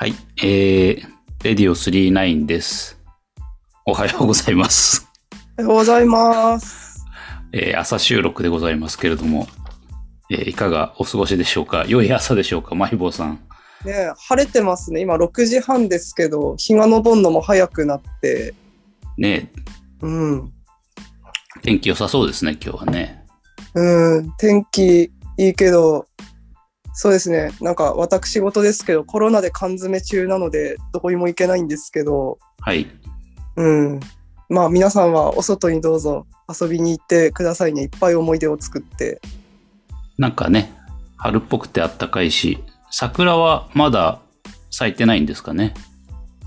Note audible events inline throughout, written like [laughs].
はい。えー、レディオ39です。おはようございます。おはようございます。[laughs] えー朝収録でございますけれども、えーいかがお過ごしでしょうか？良い朝でしょうか？マイボーさん。ねえ晴れてますね。今6時半ですけど、日が昇るのも早くなって、ねうん。天気良さそうですね、今日はね。うん、天気いいけど、そうですね。なんか私事ですけど、コロナで缶詰中なので、どこにも行けないんですけど、はい。うん。まあ皆さんはお外にどうぞ遊びに行ってくださいね。いっぱい思い出を作って。なんかね、春っぽくてあったかいし、桜はまだ咲いてないんですかね。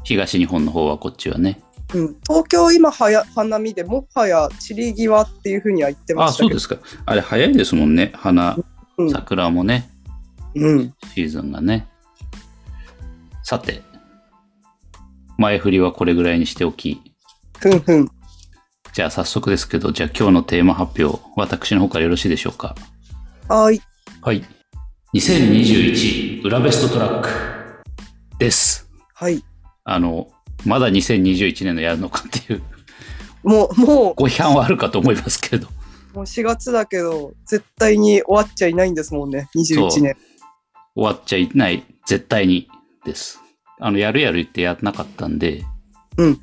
東日本の方はこっちはね。うん、東京今はや花見でもはや散り際っていうふうには言ってまあ、したけどそうですか。あれ早いですもんね。花、うん桜もね。うん。シーズンがね。さて、前振りはこれぐらいにしておき、ふんふん。じゃあ早速ですけど、じゃあ今日のテーマ発表、私の方からよろしいでしょうか？はい。はい。2021裏ベストトラックです。はい。あの、まだ2021年のやるのかっていう。もうもご批判はあるかと思いますけれど、うもう4月だけど絶対に終わっちゃいないんですもんね21年終わっちゃいない、絶対にです。あの、やるやる言ってやらなかったんで、うん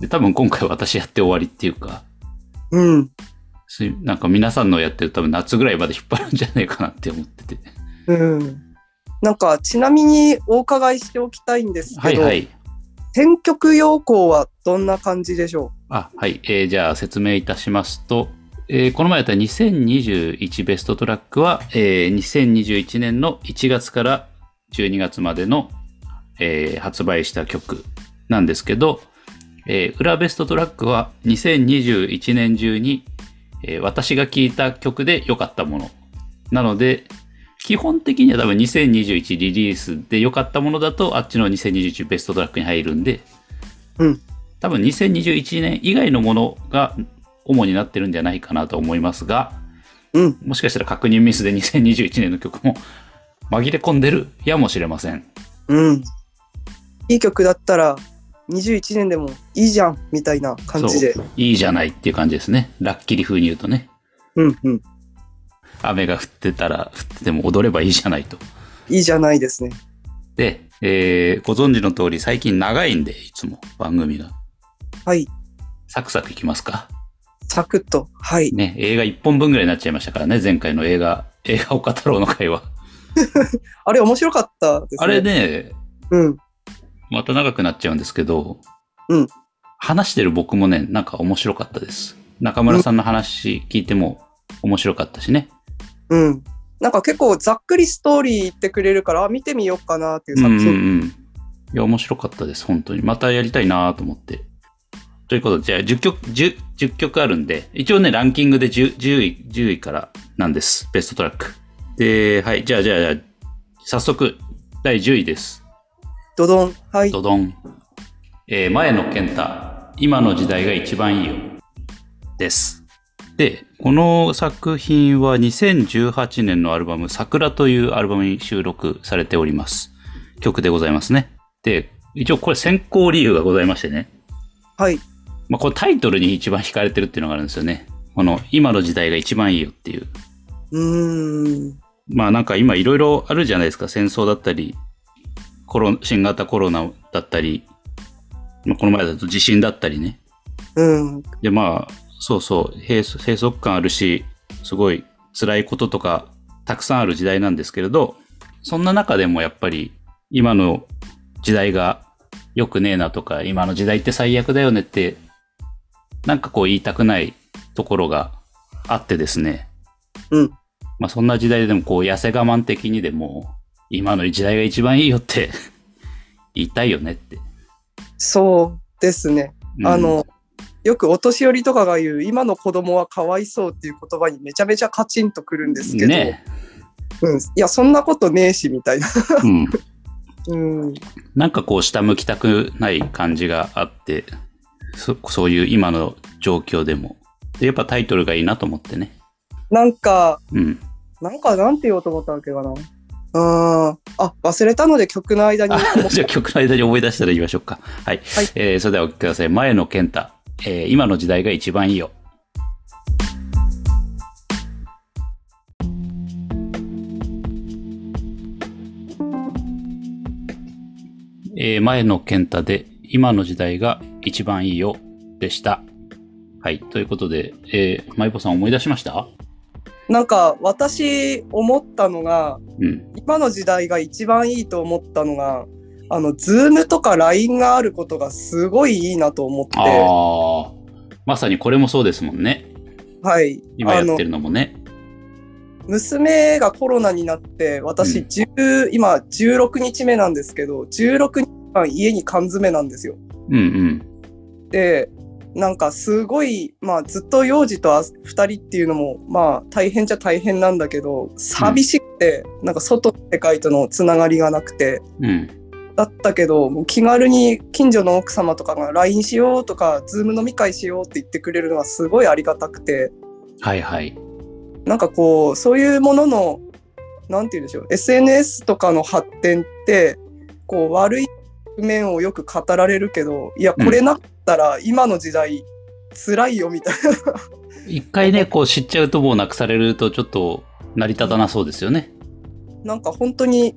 で多分今回私やって終わりっていうか、うんなんか皆さんのやってる多分夏ぐらいまで引っ張るんじゃないかなって思ってて。うんなんかちなみにお伺いしておきたいんですけど、はいはい。選曲要項はどんな感じでしょあ、はい。えーじゃあ説明いたしますと、えーこの前やった2021ベストトラックは、えー2021年の1月から12月までの、えー発売した曲なんですけど、えー裏ベストトラックは2021年中に、えー私が聴いた曲で良かったもの。なので、基本的には多分2021リリースで良かったものだと、あっちの2021ベストトラックに入るんで、うん多分2021年以外のものが主になってるんじゃないかなと思いますが、うんもしかしたら確認ミスで2021年の曲も紛れ込んでるやもしれません。ううんいい曲だったら21年でもいいじゃんみたいな感じでそういいじゃないっていう感じですね。ラッキリ風に言うとね。うんうん雨が降ってたら降ってても踊ればいいじゃないと。いいじゃないですねで、えーご存知の通り最近長いんで、いつも番組が。はいサクサクいきますか。サクッとはいね、映画1本分ぐらいになっちゃいましたからね、前回の映画、映画を語ろうの回は。[laughs] あれ面白かったですねあれね、うんまた長くなっちゃうんですけど、うん話してる僕もね、なんか面白かったです。中村さんの話聞いても面白かったしね。うんなんか結構ざっくりストーリー言ってくれるからあ見てみようかなっていううんうん作品、うん。いや、面白かったです、本当に。またやりたいなと思って。ということで、じゃあ10曲、10, 10曲あるんで、一応ね、ランキングで 10, 10位、10位からなんです。ベストトラック。で、はい、じゃあ、じゃあ、じゃあ早速、第10位です。ドドンはいドドン。えー前の健太、今の時代が一番いいよ。です。で、この作品は2018年のアルバム、桜というアルバムに収録されております。曲でございますね。で、一応これ選考理由がございましてね。はいまあ、これタイトルに一番惹かれてるっていうのがあるんですよね。この、今の時代が一番いいよっていう。うーんまあなんか今いろいろあるじゃないですか。戦争だったり、コロ新型コロナだったり、まあ、この前だと地震だったりね。うんでまあ、そうそう、閉塞閉塞感あるし、すごい辛いこととかたくさんある時代なんですけれど、そんな中でもやっぱり今の時代が良くねえなとか、今の時代って最悪だよねって、なんかこう言いたくないところがあってですね。うんまあそんな時代でもこう痩せ我慢的にでも、今の時代が一番いいよって [laughs] 言いたいよねって。そうですねうんあの、よくお年寄りとかが言う、今の子供はかわいそうっていう言葉にめちゃめちゃカチンとくるんですけど、ねうん、いや、そんなことねえし、みたいな。うん。[laughs] うん、なんかこう下向きたくない感じがあって、そそういう今の状況でも。で、やっぱタイトルがいいなと思ってね。なんか、うん。なんか、なんて言おうと思ったわけかな。うん。あ、忘れたので曲の間に。あ [laughs] じゃあ曲の間に思い出したら言いましょうか。はい。はいえーそれではお聞きください。前野健太。えー今の時代が一番いいよ。えー前野健太で今の時代が一番いいよでした。はい。ということで、えー、マイポさん思い出しました？なんか私思ったのが、うん。今の時代が一番いいと思ったのが、あの、ズームとか LINE があることがすごいいいなと思って、ああ。まさにこれもそうですもんね。はい。今やってるのもね。娘がコロナになって、私、うん10今16日目なんですけど、16日間家に缶詰なんですよ。うんうん。で、なんかすごい、まあずっと幼児と2人っていうのも、まあ大変じゃ大変なんだけど、寂しくて、なんか外の世界とのつながりがなくて、うん。だったけど、もう気軽に近所の奥様とかが LINE しようとか、Zoom 飲み会しようって言ってくれるのがすごいありがたくて、はいはい。なんかこう、そういうものの、なんて言うんでしょう、SNS とかの発展って、こう、悪い面をよく語られるけど、いや、これなったら今の時代、辛いよみたいな。一回ね、[laughs] こう知っちゃうともうなくされるとちょっと成り立たなそうですよね。なんか本当に、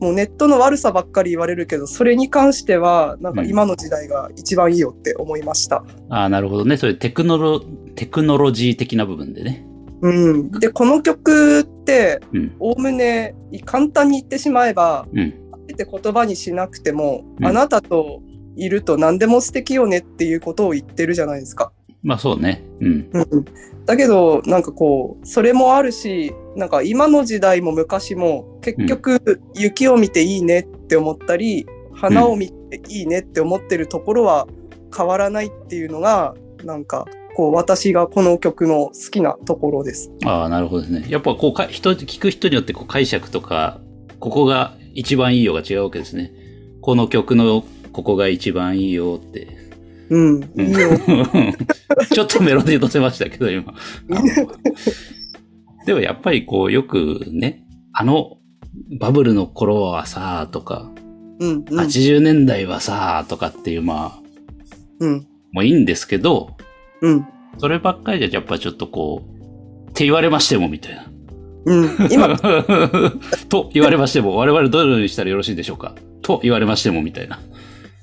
もうネットの悪さばっかり言われるけど、それに関しては、なんか今の時代が一番いいよって思いました。ああ、なるほどね。それテクノロ、テクノロジー的な部分でね。うん。で、この曲って、うん。おおむね簡単に言ってしまえば、うん。あえて言葉にしなくても、うんあなたといると何でも素敵よねっていうことを言ってるじゃないですか。まあそうね。うん。うん、だけどなんかこうそれもあるしなんか今の時代も昔も結局雪を見ていいねって思ったり、花を見ていいねって思ってるところは変わらないっていうのがなんかこう私がこの曲の好きなところです。ああ、なるほどですね。やっぱこうか、人、聞く人によってこう解釈とか、ここが一番いいよが違うわけですね。この曲のここが一番いいよって。うん、うんいいよ。[laughs] ちょっとメロディー乗せましたけど、今。でもやっぱりこう、よくね、あの、バブルの頃はさ、とか、うん、うん、80年代はさ、とかっていう、まあ、うん、もういいんですけど、うん、そればっかりじゃやっぱちょっとこう、って言われましてもみたいな。うん。今、[laughs] と言われましても、我々どのようにしたらよろしいでしょうかと言われましてもみたいな。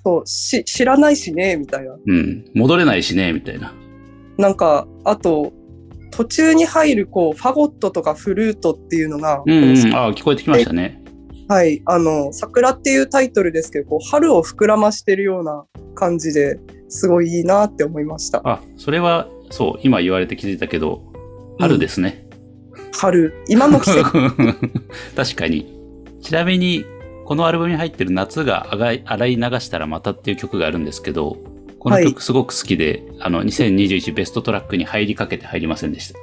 そうし知らないしねみたいな。うん。戻れないしね、みたいな。なんかあと途中に入るこうファゴットとかフルートっていうのが、うんうん。ああ、聞こえてきましたね。はい、あの、桜っていうタイトルですけど、こう春を膨らましてるような感じですごいいいなって思いました。あ、それは、そう、今言われて気づいたけど、春ですね。春、今の季節。[laughs] 確かに。ちなみに、このアルバムに入ってる夏が洗い流したらまたっていう曲があるんですけど、この曲すごく好きで、あの、2021ベストトラックに入りかけて入りませんでした。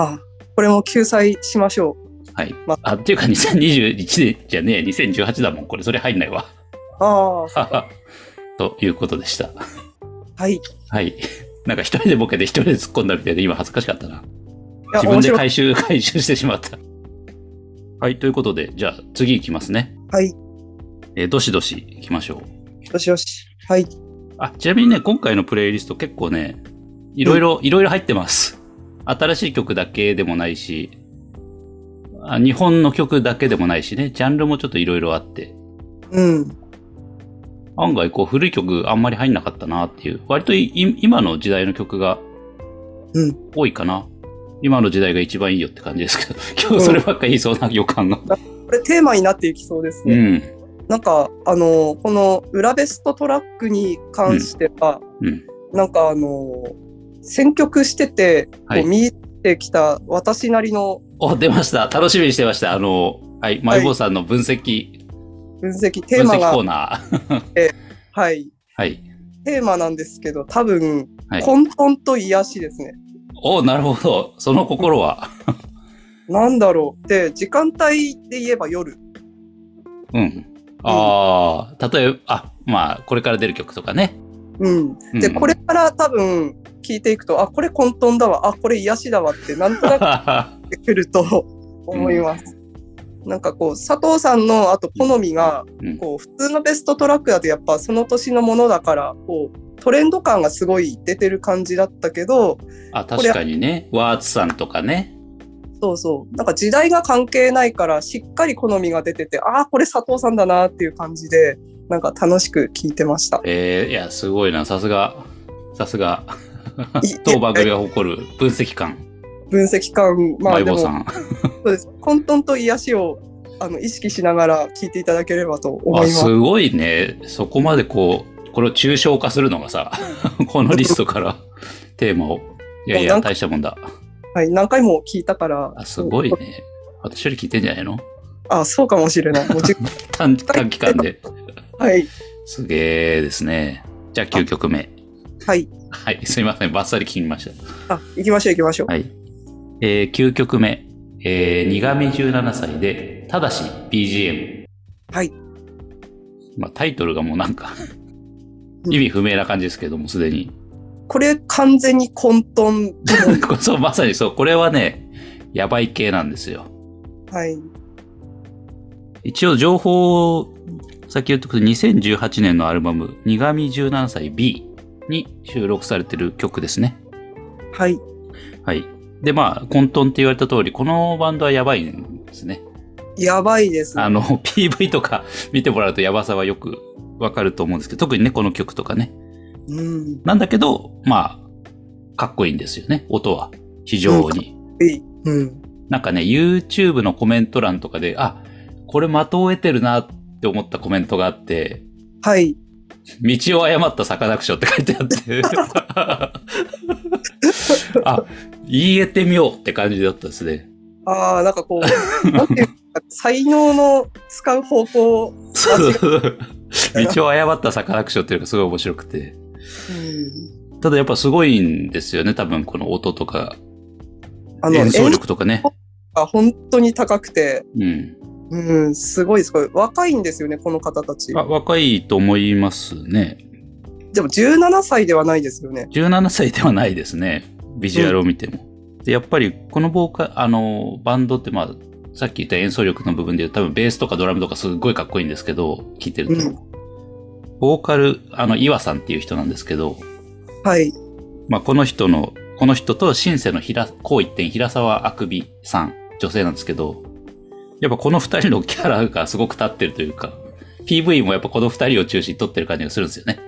あ、これも救済しましょはい。まあ、っていうか2021年じゃねえ、2018だもん。これ、それ入んないわ。う。ああ、ということでした。はい。いはい。なんか一人でボケて一人で突っ込んだみたいで今恥ずかしかったな。や、自分。で回収、回収してしまった。はい。ということで、じゃあ次行きますね。はい。えーどしどし行きましょう。よしよし。はい。あ、ちなみにね、今回のプレイリスト結構ね、いろいろ、いろいろ入ってます。新しい曲だけでもないし、あ日本の曲だけでもないしね、ジャンルもちょっといろいろあって、うん。案外こう古い曲あんまり入んなかったなっていう、割とい今の時代の曲がうん。多いかな。今の時代が一番いいよって感じですけど、[laughs] 今日そればっかり言いそうな予感が。これテーマになっていきそうですね。うん。なんか、あの、この裏ベストトラックに関しては、うん。なんかあの、選曲してて、はいこう見てきた私なりのお、出ました。楽しみにしてました。あの、はい、マイボーさんの分析、分析、テーマが分析コー、ナー。はい、はい。テーマなんですけど、多分、はい。混沌と癒しですね。お、なるほど。その心は。なんだろう。で、時間帯で言えば夜。うん。ああ、例えば、あ、まあ、これから出る曲とかね。うん。で、うんこれから多分聞いていくと、あ、これ混沌だわ、あ、これ癒しだわって、なんとなく [laughs] くると思います。なんかこう、佐藤さんのあと好みが、うんこう、普通のベストトラックだとやっぱその年のものだから、こう、トレンド感がすごい出てる感じだったけど、あ、確かにね。ワーツさんとかね。そうそう。なんか時代が関係ないから、しっかり好みが出てて、ああ、これ佐藤さんだなっていう感じで、なんか楽しく聞いてました。えー、いや、すごいな。さすが、さすがい。当番組が誇る分析官、分析感、まあでも。[laughs] そうです。混沌と癒しをあの意識しながら聞いていただければと思いあ、ます。すごいね。そこまでこう、これを抽象化するのがさ、[laughs] このリストからテーマを。いやいや、大したもんだ。はい、何回も聞いたから。あ、すごいね。私より聞いてんじゃないの？あ、そうかもしれない。もうじ [laughs] 短短期間で。[laughs] はい。すげえですね。じゃあ9曲目。はい。はい、すいません。バッサリ聞きました。あ、行きましょう行きましょう。はい。えー、9曲目。えー、苦味17歳で、ただし BGM。はい。まあ、タイトルがもうなんか、意味不明な感じですけども、すでに。これ完全に混沌。[laughs] そう、まさにそう。これはね、やばい系なんですよ。はい。一応情報を先言っておくと2018年のアルバム「苦味17歳 B」に収録されてる曲ですね。はい。はい。で、まあ、混沌って言われた通り、このバンドはやばいんですね。やばいです。あの、PV とか見てもらうとやばさはよくわかると思うんですけど、特にね、この曲とかね。うん。なんだけど、まあ、かっこいいんですよね、音は。非常に。なんかね、YouTube のコメント欄とかで、あ、これ的を得てるなって思ったコメントがあって、はい。道を誤ったサカナクションって書いてあって、あ、言えてみようって感じだったですね。ああ、なんかこう、なんていうか、才能の使う方向。そう道を誤ったサカナクションっていうのがすごい面白くて。うん。ただやっぱすごいんですよね、多分この音とか、あの、演奏力とかね。が本当に高くて、うん。うん、すごいです。これ若いんですよね、この方たちあ。若いと思いますね。でも17歳ではないですよね。17歳ではないですね。ビジュアルを見ても。で、やっぱりこのボーカ、あの、バンドってまあ、さっき言った演奏力の部分で言うと多分ベースとかドラムとかすっごいかっこいいんですけど、聴いてると。うんボーカル、あの、岩さんっていう人なんですけど、はい。まあ、この人の、この人とシンセの平、こう一点平沢あくびさん、女性なんですけど、やっぱこの二人のキャラがすごく立ってるというか、PV もやっぱこの二人を中心に撮ってる感じがするんですよね。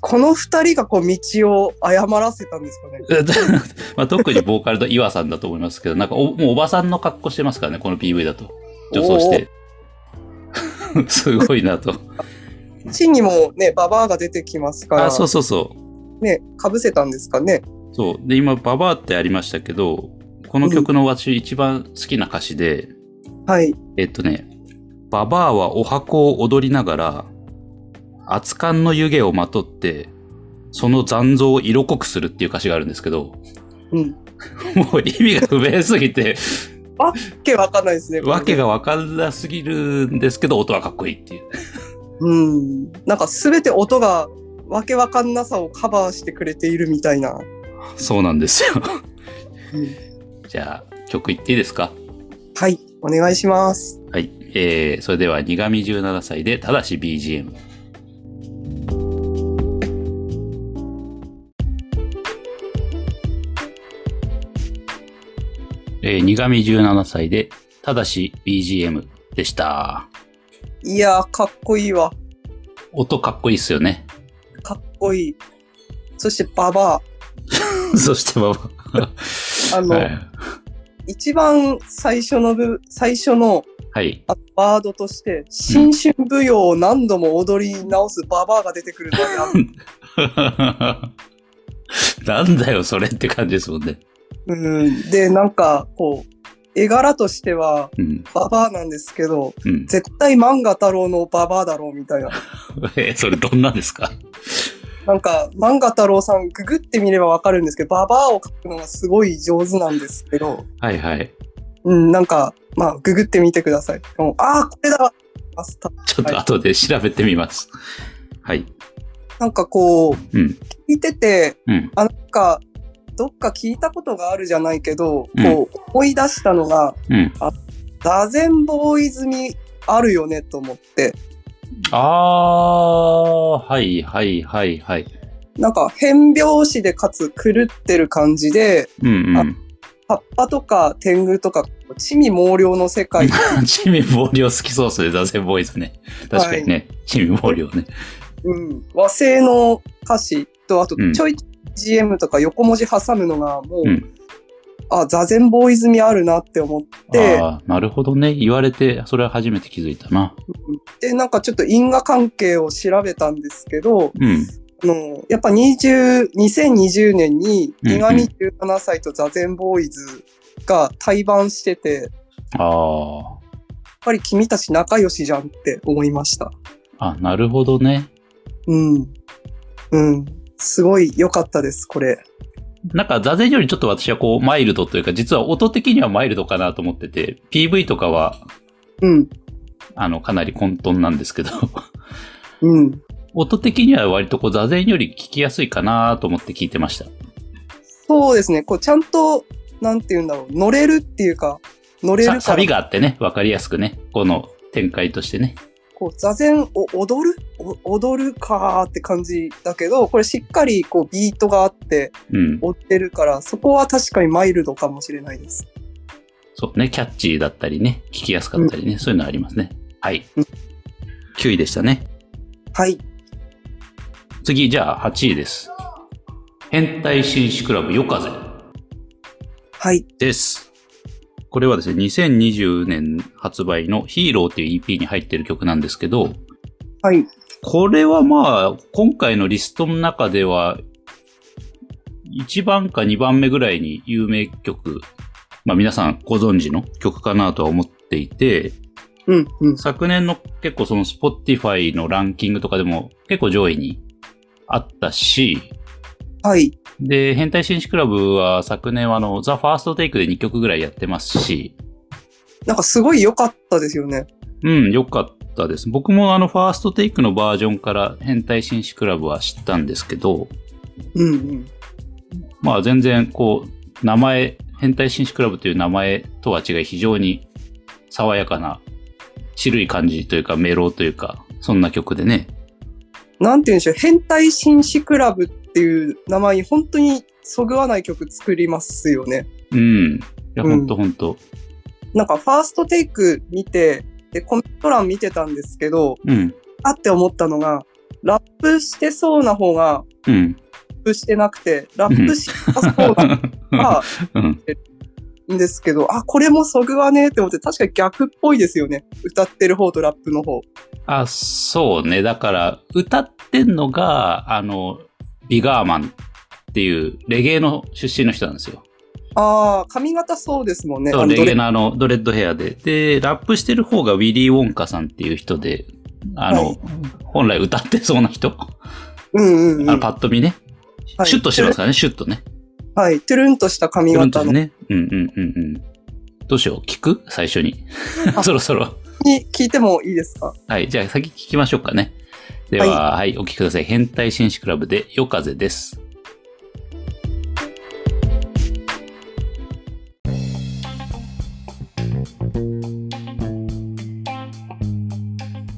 この二人がこう道を誤らせたんですかね。[laughs] まあ、特にボーカルの岩さんだと思いますけど、なんかおもうおばさんの格好してますからね、この PV だと。女装して。[laughs] すごいなと。地にもね、ババアが出てきますから、あ、そうそうそう。ね、かぶせたんですかね。そう。で、今、ババアってありましたけど、この曲の私一番好きな歌詞で、はい。えっとね、ババアはお箱を踊りながら、熱燗の湯気をまとって、その残像を色濃くするっていう歌詞があるんですけど、うん。もう意味が不明すぎて、[laughs] わけわかんないですね。わけがわかんなすぎるんですけど、音はかっこいいっていう。うん。なんかすべて音がわけわかんなさをカバーしてくれているみたいな。そうなんですよ。うんじゃあ、曲いっていいですか？はい。お願いします。はい。えー、それでは、苦味17歳で、ただし BGM。えー、苦味17歳で、ただし BGM でした。いやー、かっこいいわ。音かっこいいっすよね。かっこいい。そしてババ [laughs] そして、まあ、ア。あの、はい。一番最初の部、最初のはい。あワードとして、新春舞踊を何度も踊り直すババアが出てくるのはやなんだよ、それって感じですもんね。うん。で、なんか、こう、絵柄としては、うん。ババアなんですけど、うん。絶対漫画太郎のババアだろうみたいな。[laughs] え、それどんなんですか？なんか、漫画太郎さん、ググってみればわかるんですけど、ババアを描くのがすごい上手なんですけど、はいはい。うん、なんか、まあ、ググってみてください。もうああ、これだちょっと後で調べてみます。はい。なんかこう、うん。聞いてて、うん。あ、なんか、どっか聞いたことがあるじゃないけど、うんこう、思い出したのが、うん。座禅ボーイズにあるよねと思って、ああ、はいはいはいはい。なんか変拍子でかつ狂ってる感じで、うんうん。葉っぱとか天狗とか、地味猛量の世界、[laughs] チミ暴量好きそうですね、座禅ボーイズね。確かにね、チミ暴量ね。うん、和製の歌詞と、あとうんちょい GM とか横文字挟むのがもう、うん。あ、座禅ボーイズ味あるなって思って、ああ、なるほどね。言われて、それは初めて気づいたな。で、なんかちょっと因果関係を調べたんですけど、うん。あのやっぱ20 2020年に、うんうん伊上17歳と座禅ボーイズが対バンしてて、やっあぱり君たち仲良しじゃんって思いました。あ。あ、なるほどね。うん。うん。すごい良かったです、これ。なんか座禅よりちょっと私はこう、マイルドというか、実は音的にはマイルドかなと思ってて、PV とかは、うん。あの、かなり混沌なんですけど、うん。音的には割とこう、座禅より聞きやすいかなと思って聞いてました。そうですね。こう、ちゃんと、なんて言うんだろう。乗れるっていうか、乗れるかサビがあってね、わかりやすくね、この展開としてね。こう座禅を踊る？お踊るかーって感じだけど、これしっかりこうビートがあってうん。踊ってるから、そこは確かにマイルドかもしれないです。そうね、キャッチーだったりね、聞きやすかったりね、そういうのありますね。はいうん。9位でしたね。はい。次、じゃあ8位です。変態紳士クラブ夜風はい。です。これはですね、2020年発売のヒーローっていう EP に入ってる曲なんですけど、はい。これはまあ、今回のリストの中では、1番か2番目ぐらいに有名曲、まあ皆さんご存知の曲かなとは思っていて、うん、うん。昨年の結構その Spotify のランキングとかでも結構上位にあったし、はい。で、変態紳士クラブは昨年はあの、ザ・ファーストテイクで2曲ぐらいやってますし、なんかすごい良かったですよね。うん、よかったです。僕もあの、ファーストテイクのバージョンから変態紳士クラブは知ったんですけど、うん、うん。まあ全然こう、名前、変態紳士クラブという名前とは違い非常に爽やかな、渋い感じというかメロというか、そんな曲でね。なんて言うんでしょう。変態紳士クラブっていう名前に本当にそぐわない曲作りますよね。うん。いや、うんほんとほんと。なんかファーストテイク見て、で、コメント欄見てたんですけど、うん。あって思ったのが、ラップしてそうな方がうん。ラップしてなくて、ラップしなさそうなのがうん。ん [laughs] ですけど、あ、これもそぐわねえって思って、確かに逆っぽいですよね。歌ってる方とラップの方。あ、そうね。だから、歌ってんのが、あの、ビガーマンっていうレゲエの出身の人なんですよ。ああ、髪型そうですもんね。そう、レゲエのあの、ドレッドヘアで。で、ラップしてる方がウィリー・ウォンカさんっていう人で、あの、はい本来歌ってそうな人。うんうんうん。あの、パッと見ね。はいシュッとしてますからね、シュッとね。はい。トゥルンとした髪トゥルンと型の。ね。うんうんうんうん。どうしよう聞く？最初に。[laughs] そろそろ。に聞いてもいいですか？はい。じゃあ先聞きましょうかね。では、はい、お聞きください。変態紳士クラブで夜風です。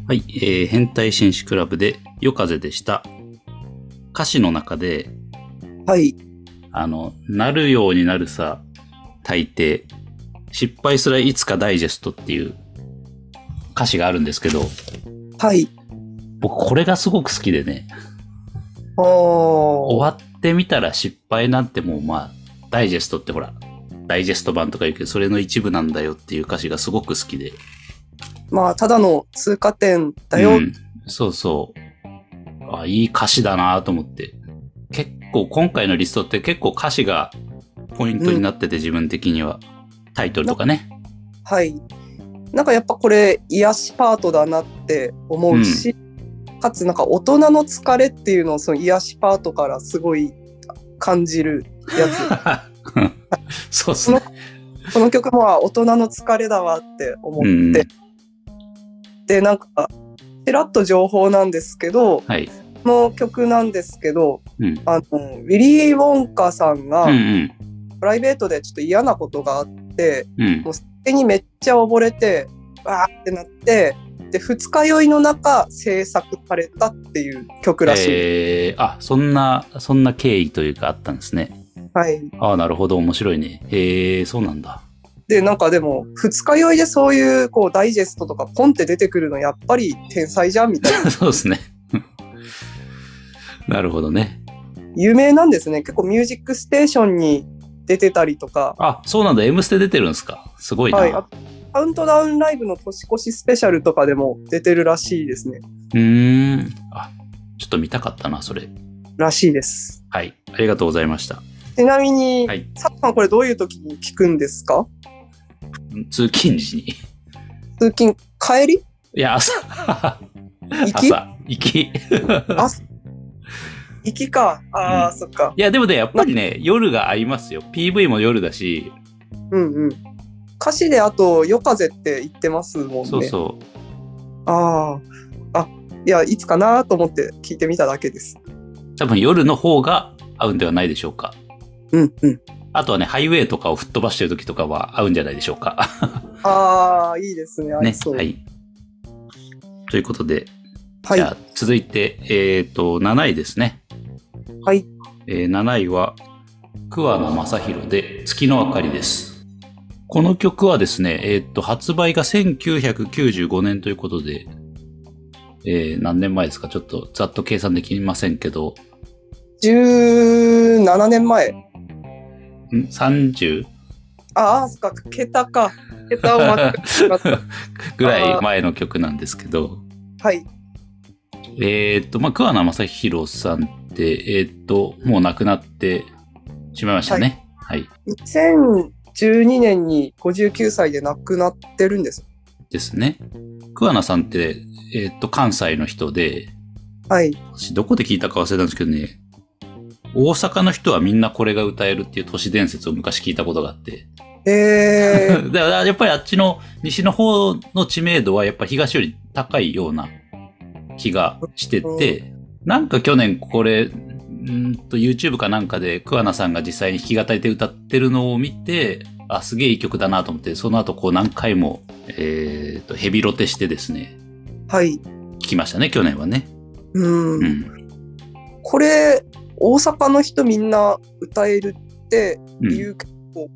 はい、えー、変態紳士クラブで夜風でした。歌詞の中で、はい。あの、なるようになるさ、大抵。失敗すらいつかダイジェストっていう歌詞があるんですけど、はい。僕これがすごく好きでね、終わってみたら失敗なんてもうまあ、ダイジェストってほら、ダイジェスト版とか言うけど、それの一部なんだよっていう歌詞がすごく好きで。まあ、ただの通過点だよ。うんそうそう。あ、いい歌詞だなと思って。結構、今回のリストって結構歌詞がポイントになってて、自分的には。タイトルとかね。はい。なんかやっぱこれ、癒しパートだなって思うし、かつなんか大人の疲れっていうのをその癒しパートからすごい感じるやつ。[laughs] そうっすね。この曲もあ大人の疲れだわって思って、うんで、なんか、ちらっと情報なんですけど、はい。この曲なんですけど、うん。あの、ウィリー・ウォンカさんがうんうん。プライベートでちょっと嫌なことがあっって、うん。酒にめっちゃ溺れて、わーってなって、で、二日酔いの中制作されたっていう曲らしい。えー、あ、そんな、そんな経緯というかあったんですね。はい。ああ、なるほど、面白いね。へえ、そうなんだ。で、なんかでも、二日酔いでそういう、こう、ダイジェストとかポンって出てくるの、やっぱり天才じゃんみたいな。[laughs] そうですね。[laughs] なるほどね。有名なんですね。結構ミュージックステーションに出てたりとか、あ、そうなんだ。M ステ出てるんですか。すごいな。はい。あカウントダウンライブの年越しスペシャルとかでも出てるらしいですね。うーん。あ、ちょっと見たかったな、それ。らしいです。はい。ありがとうございました。ちなみに、はいサッさんこれどういう時に聞くんですか？通勤時に。通勤、帰り？いや、朝。行き？朝。行き。朝？行きか。ああ、そっか。いや、でもね、やっぱりね、夜が合いますよ。PV も夜だし、うんうん。歌詞であと、夜風って言ってますもんね。そうそああ。あ、いや、いつかなと思って聞いてみただけです。う。多分夜の方が合うんではないでしょうか。うんうん。あとはね、ハイウェイとかを吹っ飛ばしてる時とかは合うんじゃないでしょうか。ああ、いいですね。合いね。そう。はい。ということで、はい。じゃあ続いて、えっ、と、7位ですね。はい。えー7位は、桑名正宏で月の明かりです。この曲はですね、えっ、と、発売が1995年ということで、えー何年前ですか？ちょっとざっと計算できませんけど、17年前。ん ?30? ああ、そっか、桁か。桁を間違えました。[laughs] ぐらい前の曲なんですけど、はい。えっ、と、まあ、桑名正宏さんって、えっ、と、もう亡くなってしまいましたね。はい。2012年に59歳で亡くなってるんです。ですね。桑名さんって、えっ、と、関西の人で、はい。私どこで聞いたか忘れたんですけどね、大阪の人はみんなこれが歌えるっていう都市伝説を昔聞いたことがあって。えー、[laughs] だからやっぱりあっちの西の方の知名度はやっぱ東より高いような気がしてて、なんか去年これ、んーと YouTube かなんかで桑名さんが実際に弾き語りで歌ってるのを見て、あ、すげえいい曲だなと思って、その後こう何回も、えーと、ヘビロテしてですね、はい。聞きましたね、去年はね。うん。うん。これ、大阪の人みんな歌えるってうん言うけど、こ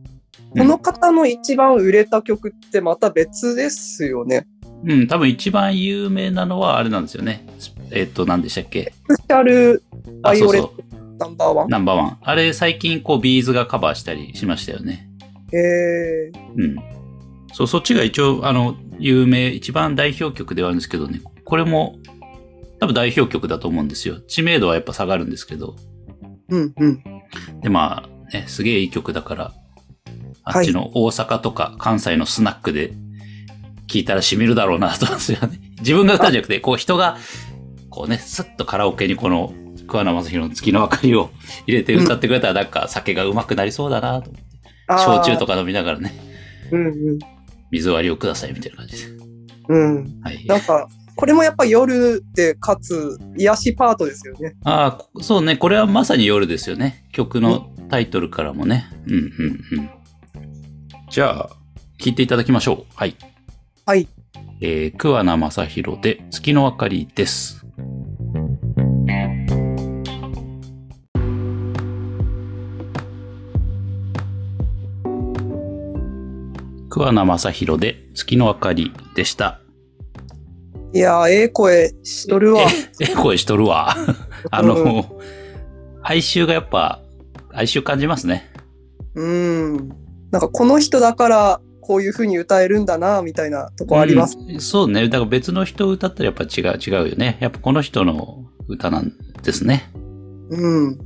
の方の一番売れた曲ってまた別ですよね。うん、多分一番有名なのはあれなんですよね。えっ、と、何でしたっけ？スペシャルあ、バイオレッそうそう。ナンバーワン。ナンバーワン。あれ、最近、こう、ビーズがカバーしたりしましたよね。えー、うん。そう、そっちが一応、あの、有名、一番代表曲ではあるんですけどね。これも、多分代表曲だと思うんですよ。知名度はやっぱ下がるんですけど。うんうん。で、まあ、ね、すげえいい曲だから、あっちの大阪とか関西のスナックで聴いたら染みるだろうなと思うんですよね。自分が歌うんじゃなくて、こう人が、こうね、スッとカラオケにこの、桑名正宏の月の明かりを入れて歌ってくれたら、なんか酒がうまくなりそうだなと思って。焼酎とか。か飲みながらね、うんうん。水割りをくださいみたいな感じで。うん。はい。なんか、これもやっぱ夜でかつ癒しパートですよね。ああ、そうね。これはまさに夜ですよね。曲のタイトルからもね。うん、うん、うん。じゃあ、聴いていただきましょう。はい。はい。えー、桑名正宏で月の明かりです。桑名正宏で月の明かりでした。いやー、ええ声しとるわ。え、[laughs] 声しとるわ。[laughs] あの、哀愁がやっぱ、哀愁感じますね。うん。なんかこの人だからこういう風に歌えるんだな、みたいなとこあります。うんそうね。だから別の人歌ったらやっぱ違う、違うよね。やっぱこの人の歌なんですね。うん。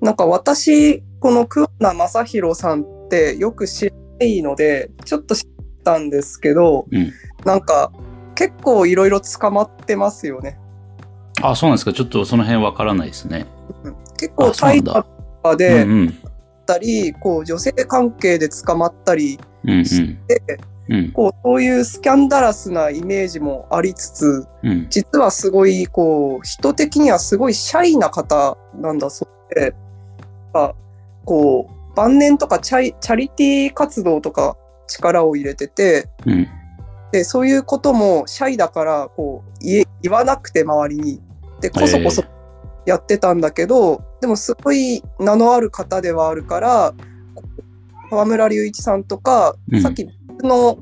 なんか私、この桑名正宏さんってよく知らないので、ちょっと知ったんですけど、うんなんか結構いろいろ捕まってますよね。あ、そうなんですか。ちょっとその辺わからないですね。うん結構タイとかでうんうん。たり、こう女性関係で捕まったりうんうん。こうそういうスキャンダラスなイメージもありつつ、うん。実はすごい、こう、人的にはすごいシャイな方なんだそうで、あこう、晩年とかチャイチャリティー活動とか力を入れてて、うん。で、そういうこともシャイだから、こう、言え言わなくて周りに。で、こそこそやってたんだけど、でもすごい名のある方ではあるから、河村隆一さんとか、うんさっきの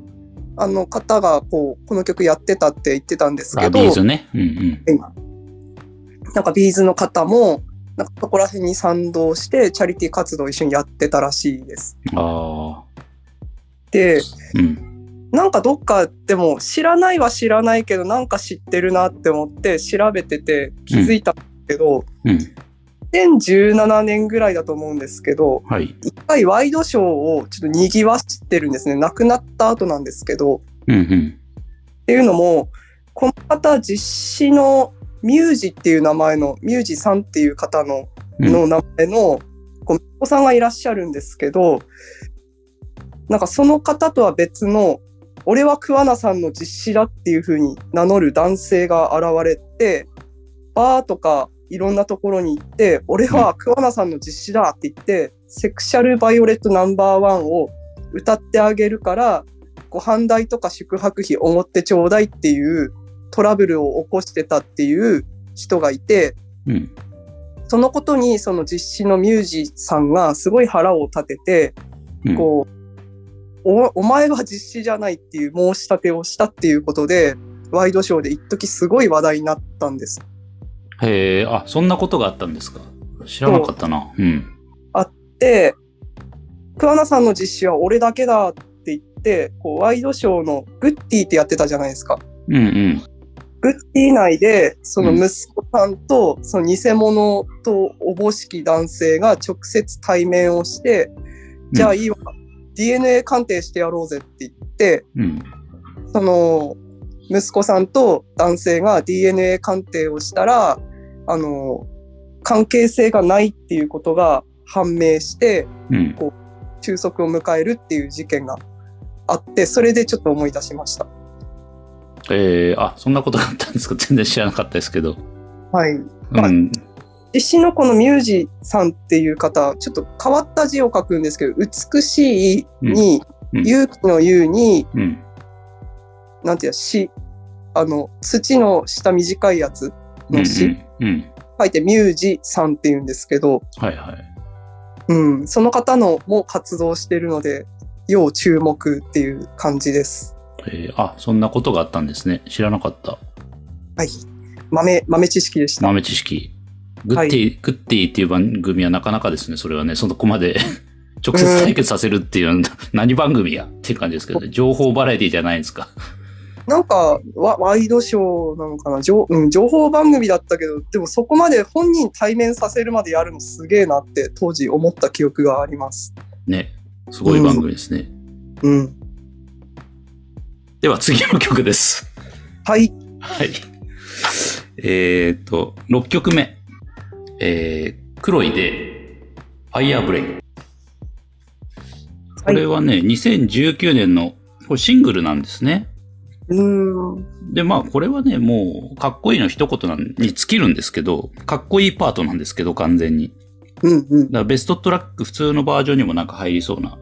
あの方がこうこの曲やってたって言ってたんですけあ、ど、 B'zね。うんうん。なんか B'zの方も、なんかそこら辺に賛同して、チャリティー活動を一緒にやってたらしいです。ああ。で、うん。なんかどっかでも知らないは知らないけど、なんか知ってるなって思って調べてて気づいたんですけど、うん。2017年ぐらいだと思うんですけど、はい。一回ワイドショーをちょっと賑わしてるんですね。亡くなった後なんですけど。うんうん。っていうのも、この方実施のミュージっていう名前の、ミュージさんっていう方のうんの名前の、こう息子さんがいらっしゃるんですけど、なんかその方とは別の、俺は桑名さんの実施だっていうふうに名乗る男性が現れて、バーとかいろんなところに行って、俺は桑名さんの実施だって言って、セクシャルバイオレットナンバーワンを歌ってあげるから、ご飯代とか宿泊費おごってちょうだいっていうトラブルを起こしてたっていう人がいて、うん。そのことにその実施のミュージさんがすごい腹を立てて、うん。こう、おお前は実施じゃないっていう申し立てをしたっていうことで、ワイドショーで一時すごい話題になったんです。へえ、あ、そんなことがあったんですか？知らなかったな。うん。で、桑名さんの実施は俺だけだって言って、こうワイドショーのグッティってやってたじゃないですか。うんうん。グッティ内で、その息子さんと、その偽物とおぼしき男性が直接対面をして、じゃあいいわ、DNA 鑑定してやろうぜって言って、うん。その、息子さんと男性が DNA 鑑定をしたら、あの、関係性がないっていうことが判明して、うん。収束を迎えるっていう事件があって、それでちょっと思い出しました。えー、あ、そんなことがあったんですか？[laughs] 全然知らなかったですけど。はい。うん。実施のこのミュージさんっていう方、ちょっと変わった字を書くんですけど、美しいに、うんうん勇気の勇に、うん。なんていうの、詩、あの、土の下短いやつうん。の詩、うん。うん。書いてミュージさんって言うんですけど、はいはい。うん、その方のも活動してるので、要注目っていう感じです。えー、あ、そんなことがあったんですね。知らなかった。はい。豆、豆知識でした。豆知識。グッティ、グッティっていう番組はなかなかですね。それはね、そこまで [laughs] 直接対決させるっていう何番組やっていう感じですけどね。情報バラエティじゃないですか。なんかワ、ワイドショーなのかな？情,、うん、情報番組だったけど、でもそこまで本人対面させるまでやるのすげえなって当時思った記憶があります。ね。すごい番組ですね。うん。では次の曲です。はい。はい。えーっと、6曲目。えー、 Kroi で、 Fire Brain。これはね、2019年のこれシングルなんですね。うーん。で、まあ、これはね、もう、かっこいいの一言なんに尽きるんですけど、かっこいいパートなんですけど、完全に。うんうんだ。からベストトラック、普通のバージョンにもなんか入りそうな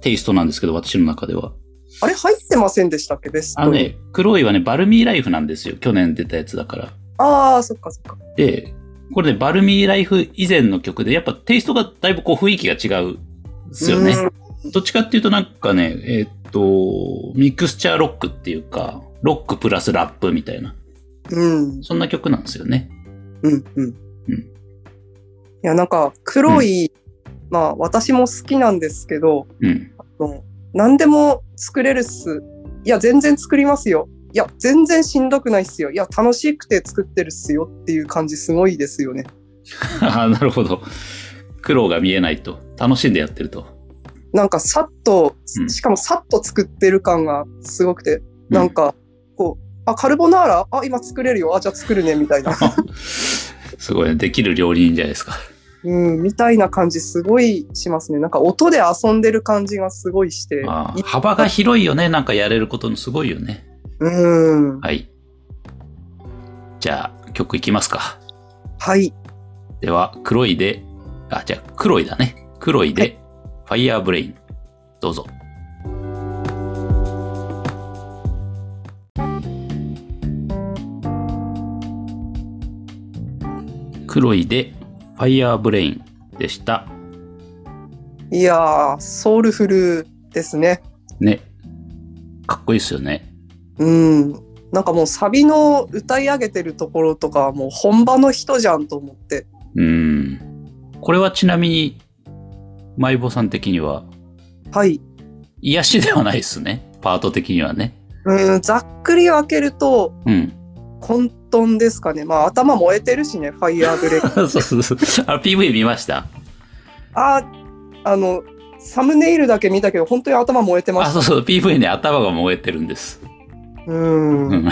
テイストなんですけど、私の中では。あれ入ってませんでしたっけ？ベストに。あのね、 Kroi はね、 Balmy Life なんですよ。去年出たやつだから。ああ、そっかそっか。で、これね、 Balmy Life 以前の曲で、やっぱテイストがだいぶこう雰囲気が違うんですよね。どっちかっていうとなんかね、えーっと、ミクスチャーロックっていうか、ロックプラスラップみたいな、うん。うん。そんな曲なんですよね。うん。うん。うんいや、なんか、黒い、まあ、私も好きなんですけど、うん。あの何でも作れるっす。いや、全然作りますよ。いや、全然しんどくないっすよ。いや、楽しくて作ってるっすよっていう感じすごいですよね。[laughs] ああ、なるほど。苦労が見えないと。楽しんでやってると。なんか、さっとう、んしかもさっと作ってる感がすごくて、うんなんか、こう、あ、カルボナーラ？あ、今作れるよ。あ、じゃあ作るね、みたいな。[laughs] すごいね。できる料理人じゃないですか。うん、みたいな感じすごいしますね。なんか音で遊んでる感じがすごいして。幅が広いよね。なんかやれることのすごいよね。うん。はい。じゃあ、曲いきますか。はい。では、黒いで、あ、じゃあ、黒いだね。黒いで、Fire Brain。どうぞ。 Kroi で Fire Brain でした。いやソウルフルですね。ね。かっこいいですよね。うん。なんかもうサビの歌い上げてるところとかもう本場の人じゃんと思って。うん。これはちなみにマイボさん的には、はい。癒しではないですね。パート的にはね。うん、ざっくり分けるとうん。混沌ですかね。まあ頭燃えてるしね、ファイヤーブレイク。[laughs] そうそうそう。あ、PV 見ました？あ、あの、サムネイルだけ見たけど、本当に頭燃えてまあ、しそうそう。PV ね、頭が燃えてるんです。た。うん。うん。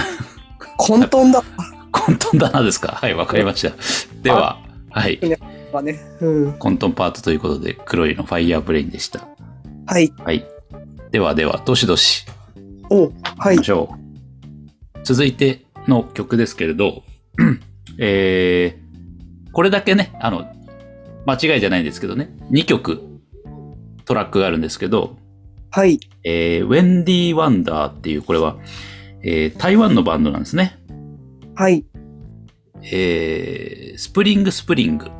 混沌だ [laughs] 混沌だなですか？はい、わかりました。では、はい。うん。混沌パートということで、 Kroi の Fire Brain でした。はい。はい。ではでは、どしどしおはい行きま。しょう。続いての曲ですけれど、[clears throat] えー、これだけね、あの、間違いじゃないんですけどね、2曲トラックがあるんですけど、はい。えー、 Wendy Wander っていう、これは、えー台湾のバンドなんですね。はい。えー、 Spring Spring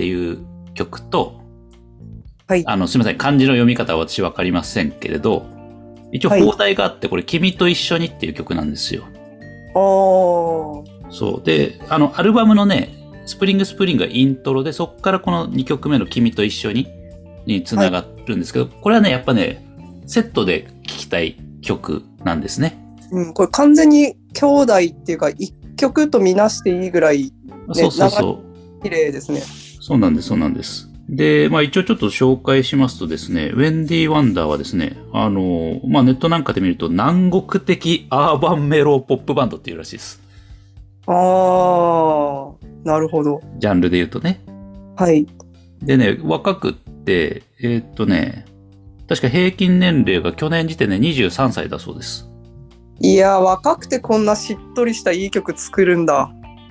っていう曲と、はい。あの、すみません、漢字の読み方は私わかりませんけれど、一応はい邦題があって、これ、君と一緒にっていう曲なんですよ。あー。そう。で、あの、アルバムのね、 Spring Spring がイントロで、そっからこの2曲目の君と一緒に、につながるんですけど、これはね、やっぱね、セットで聴きたい曲なんですね。うん、これ完全に兄弟っていうか、一曲とみなしていいぐらいそうそうそう。綺麗ですね。そうなんです、そうなんです。で、まあ一応ちょっと紹介しますとですね、ウェンディ・ワンダーはですね、あの、まあネットなんかで見ると南国的アーバンメロポップバンドっていうらしいです。あー。なるほど。ジャンルで言うとね。はい。でね、若くって、えーっとね、確か平均年齢が去年時点で23歳だそうです。いやー、若くてこんなしっとりしたいい曲作るんだ。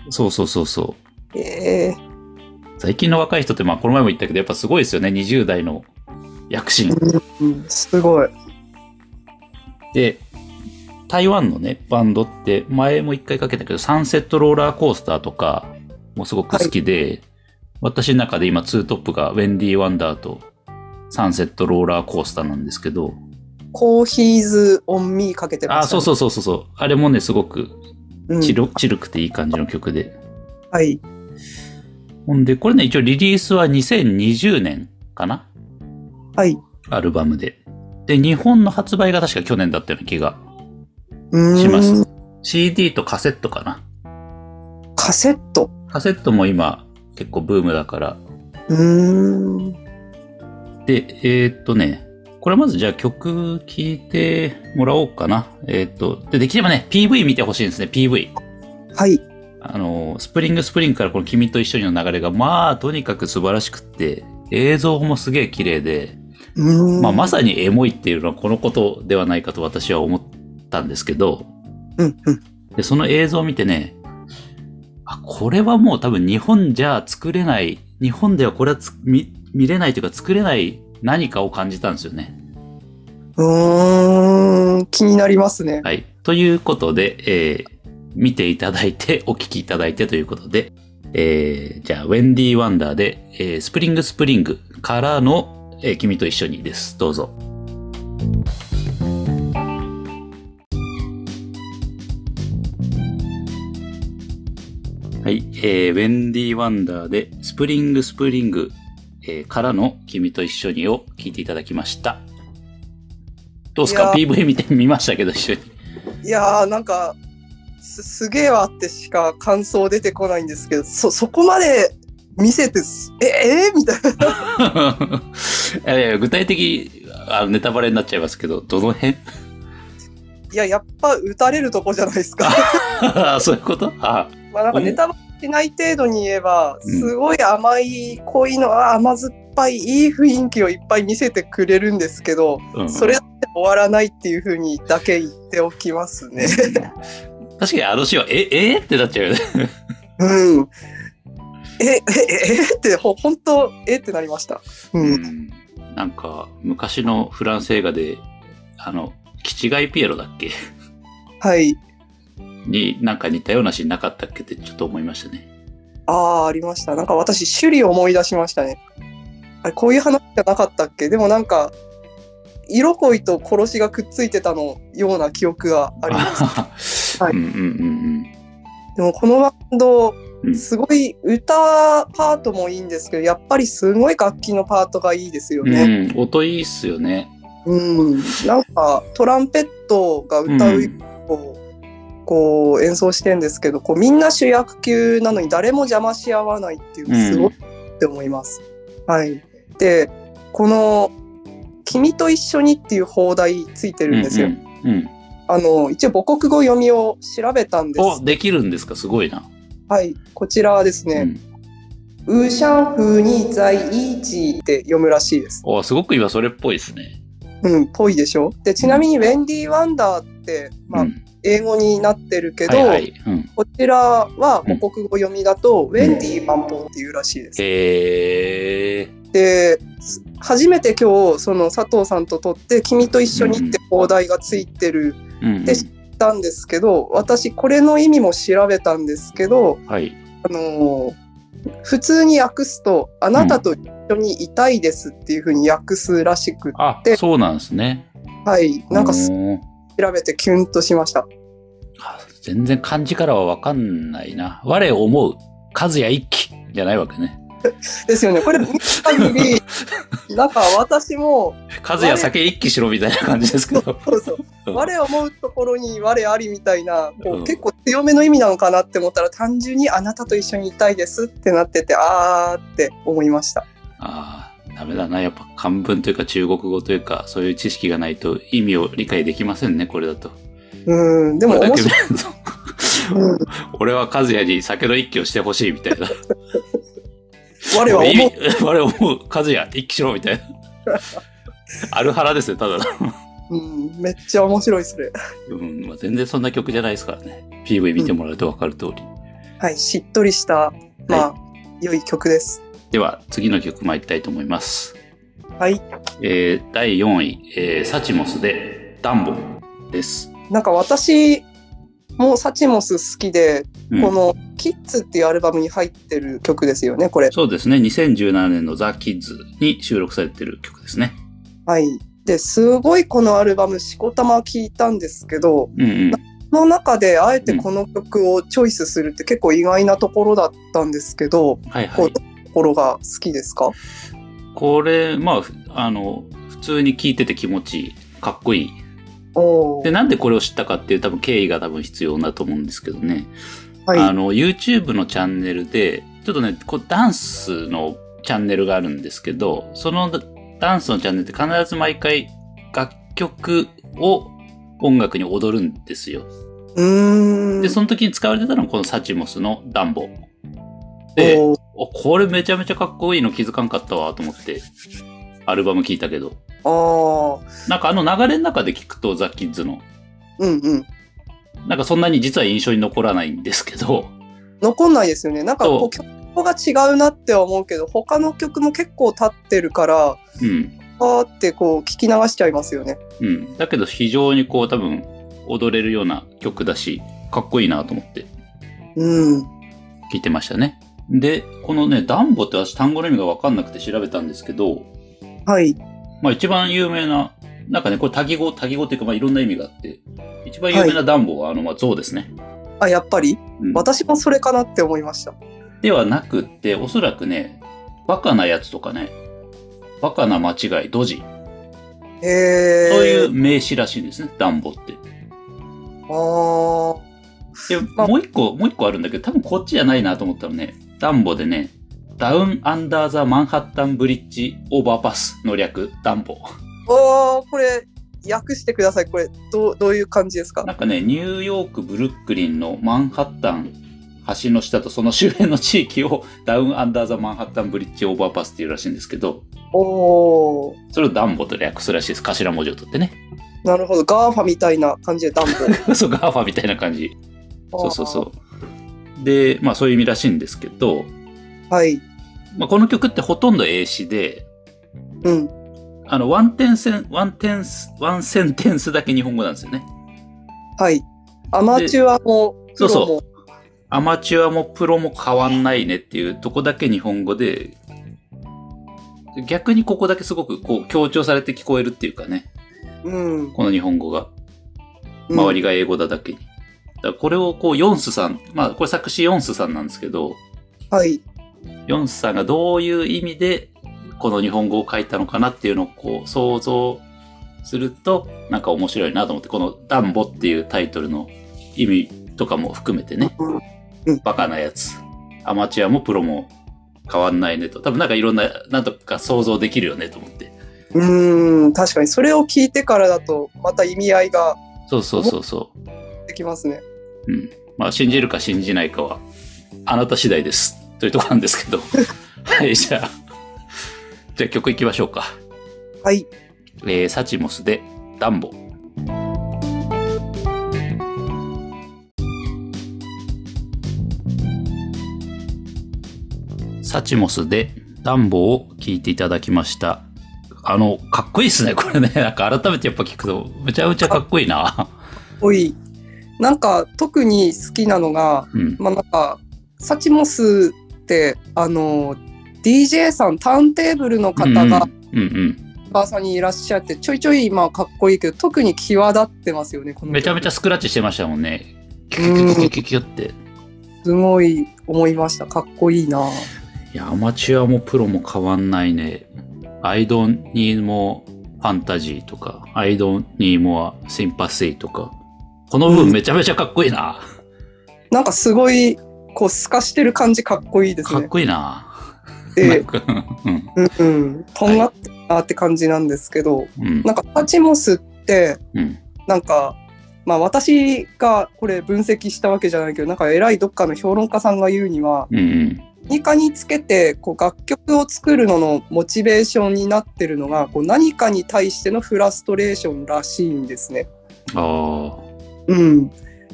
そうそうそうそう。ええ最近の若い人って、まあこの前も言ったけど、やっぱすごいですよね、20代の躍進。うん、すごい。で、台湾のね、バンドって、前も一回かけたけど、サンセットローラーコースターとかもすごく好きで、私の中で今ツートップがウェンディ・ワンダーとサンセットローラーコースターなんですけど、コーヒーズ・オン・ミーかけてまあ、した、そうそうそうそうそう。あれもね、すごくうん。チル,、チルくていい感じの曲で。はい。ほんで、これね、一応リリースは2020年かな？はい。アルバムで。で、日本の発売が確か去年だったような気がします。CD とカセットかな？カセット？カセットも今結構ブームだから。うーん。で、えーっとね、これまずじゃあ曲聴いてもらおうかな。えーっと、で、できればね、PV 見てほしいんですね、PV。はい。あの、 Spring Spring からこの君と一緒にの流れが、まあ、とにかく素晴らしくって、映像もすげえ綺麗で。まあ、まさにエモいっていうのはこのことではないかと私は思ったんですけど、うん、うん。で、その映像を見てね、あ、これはもう多分日本じゃ作れない、日本ではこれはつ見見れないというか作れない何かを感じたんですよね。うーん。気になりますね。はい。ということで、えー見ていただいて、お聞きいただいてということで、えーじゃあ、 Wendy Wander で、えー Spring Spring からの、えー君と一緒にです。どうぞ。はい、えーウェンディ・ワンダーで、 Spring Spring、えーからの君と一緒にを聞いていただきました。どうですか？い ?PV 見てみましたけど、一緒に。いやー、なんか、す、すげえわってしか感想出てこないんですけど、そ、そこまで見せてす、え、え？ーみたいな。[laughs] いやいや具体的あのネタバレになっちゃいますけど、どの辺？いや、やっぱ撃たれるとこじゃないですか。[laughs] そういうこと？あまあなんかネタバレしない程度に言えば、うんすごい甘い恋のあ甘酸っぱいいい雰囲気をいっぱい見せてくれるんですけど、うんそれだって終わらないっていうふうにだけ言っておきますね。[laughs] 確かにあのシーンは、え、[laughs] えってなっちゃうよね。うん。え、[laughs] え、え、えって、ほ、本当えってなりました。うん。うんなんか、昔のフランス映画で、あの、キチガイピエロだっけ？はい。になんか似たようなシーンなかったっけってちょっと思いましたね。ああ、ありました。なんか私、首里を思い出しましたね。あれ、こういう話じゃなかったっけ？でもなんか、色恋と殺しがくっついてたのような記憶があります。[laughs] はいうんうんうんでもこのバンドう、んすごい歌パートもいいんですけど、やっぱりすごい楽器のパートがいいですようん。ね。うん、音いいっすよね。うん。なんかトランペットが歌ううんこうこう演奏してんですけど、こうみんな主役級なのに誰も邪魔し合わないっていうのすごいって思います。はい。で、この君と一緒にっていう放題ついてるんですよ。うんうんうんあの一応母国語読みを調べたんです。お、できるんですか？すごいな。はい、こちらはですね。うん。ウーシャンフーに在イーチって読むらしいです。お、すごく今それっぽいですね。うん、ぽいでしょ？で、ちなみにウェンディ・ワンダーって、まあ、うん英語になってるけど、はいはい。うん。こちらはうん母国語読みだと、ウェンディ・マンポっていうらしいです。へえ。で、す初めて今日、その佐藤さんと撮って、君と一緒にって放題がついてるうんうんでたんですけど、私、これの意味も調べたんですけど、はい。あのー普通に訳すと、あなたと一緒にいたいですっていうふうに訳すらしくあで、そうなんですね。はい、なんか調べてキュンとしました。あ全然漢字からはわかんないな。我思う、和也一揆じゃないわけね。[laughs] ですよね。これ見た限り、[laughs] なんか私も、和也酒一揆しろみたいな感じですけど。そうそう、うん我思うところに我ありみたいな、こううん結構強めの意味なのかなって思ったら、単純にあなたと一緒にいたいですってなってて、あーって思いました。ああ、ダメだな。やっぱ漢文というか中国語というか、そういう知識がないと意味を理解できませんね、これだと。うん、でも面白い。[laughs] 俺は和也に酒の一揆をしてほしいみたいな。我は思う。[laughs] 我思う、和也一揆しろみたいな。アルハラですね、ただの。うん、めっちゃ面白い、それ。うんまあ、全然そんな曲じゃないですからね。PV 見てもらうと分かる通り。はい、しっとりした、まあ、良い曲です。では、次の曲参りたいと思います。はい。えー第4位、えーサチモスで、ダンボです。なんか私もサチモス好きで、うんこの「キッズ」っていうアルバムに入ってる曲ですよね、これ。そうですね。2017年のザ・キッズに収録されてる曲ですね。はい。で、すごいこのアルバム、しこたま聞いたんですけど、うんうん。その中であえてこの曲をチョイスするって結構意外なところだったんですけど、はいはい。こうどういうところが好きですか？これ、まあふ、あの、普通に聴いてて気持ちいい。かっこいい。で、なんでこれを知ったかっていう多分経緯が多分必要だと思うんですけどね。はい。あの、YouTube のチャンネルで、ちょっとね、こうダンスのチャンネルがあるんですけど、そのダンスのチャンネルって必ず毎回楽曲を音楽に踊るんですよ。うーん。で、その時に使われてたのがこのサチモスのダンボ。で、これめちゃめちゃかっこいいの気づかんかったわと思って、アルバム聞いたけど。あーなんかあの流れの中で聞くとザ・キッズの、うんうん。なんかそんなに実は印象に残らないんですけど、残んないですよね。なんかこそうう曲が違うなって思うけど、他の曲も結構経ってるから、うん。あーってこう聞き流しちゃいますよね。うん。だけど非常にこう多分踊れるような曲だし、かっこいいなと思ってうん。聞いてましたね。で、このね、ダンボって私単語の意味がわかんなくて調べたんですけど、はい。まあ一番有名な、なんかね、これ多義語、多義語っていうかまあいろんな意味があって、一番有名なダンボはあの、まあ象ですね。あ、やっぱり？うん私もそれかなって思いました。ではなくって、おそらくね、バカなやつとかね、バカな間違い、ドジ、へえ。そういう名詞らしいんですね、ダンボって。あーで、まあもう一個、もう一個あるんだけど、多分こっちじゃないなと思ったのね、ダンボでね、ダウンアンダーザマンハッタンブリッジオーバーパスの略、ダンボ。おーこれ、訳してください。これ、どう、どういう感じですか？なんかね、ニューヨーク、ブルックリンのマンハッタン橋の下とその周辺の地域をダウンアンダーザマンハッタンブリッジオーバーパスっていうらしいんですけど、おーそれをダンボと略すらしいです。頭文字を取ってね。なるほど。 GAFA みたいな感じでダンボ。[laughs] そう、 GAFA みたいな感じ。そうそうそう。で、まあそういう意味らしいんですけど、う。はい。まあ、この曲ってほとんど英詞で、うん。あの、ワンテンセン、ワンテンス、ワンセンテンスだけ日本語なんですよね。はい。アマチュアも、プそうそうロも。アマチュアもプロも変わんないねっていうとこだけ日本語で、逆にここだけすごくこう強調されて聞こえるっていうかね、うん。この日本語が。うん周りが英語だだけに。だこれをこう、ヨンスさん、まあこれ作詞ヨンスさんなんですけど、はい。ヨンスさんがどういう意味でこの日本語を書いたのかなっていうのをこう想像するとなんか面白いなと思ってこのダンボっていうタイトルの意味とかも含めてね、うんバカなやつ。アマチュアもプロも変わんないねと。多分なんかいろんな、なんとか想像できるよねと思って。うーん、確かにそれを聞いてからだと、また意味合いがそうそうそうそう。できますね。うん。まあ、信じるか信じないかは、あなた次第です。というところなんですけど。[laughs] はい、じゃあ、じゃあ曲いきましょうか。はい。えーサチモスで、ダンボ。サチモスで、ダンボを聴いていただきました。あの、かっこいいですね、これね。[laughs] なんか改めてやっぱ聞くと、むちゃむちゃかっこいいな。おい。なんか特に好きなのが、うん。まあなんか、サチモスって、あの、DJ さん、ターンテーブルの方が、うんうん。バーサにいらっしゃって、ちょいちょいまあかっこいいけど、特に際立ってますよね、このめちゃめちゃスクラッチしてましたもんね。キュキュキュキュキュって。すごい思いました。かっこいいな。いや、アマチュアもプロも変わんないね。I don't need more fantasy とか、I don't need more sympathy とか。この部分めちゃめちゃかっこいいな。なんかすごい、こう、透かしてる感じかっこいいですね。かっこいいな。なんで、かうんうんうん、とんがってるなって感じなんですけど、うん。なんかサチモスって、うん。なんか、まあ私がこれ分析したわけじゃないけど、なんか偉いどっかの評論家さんが言うには、うんうん。何かにつけてこう楽曲を作るののモチベーションになってるのがこう何かに対してのフラストレーションらしいんですね。あうん、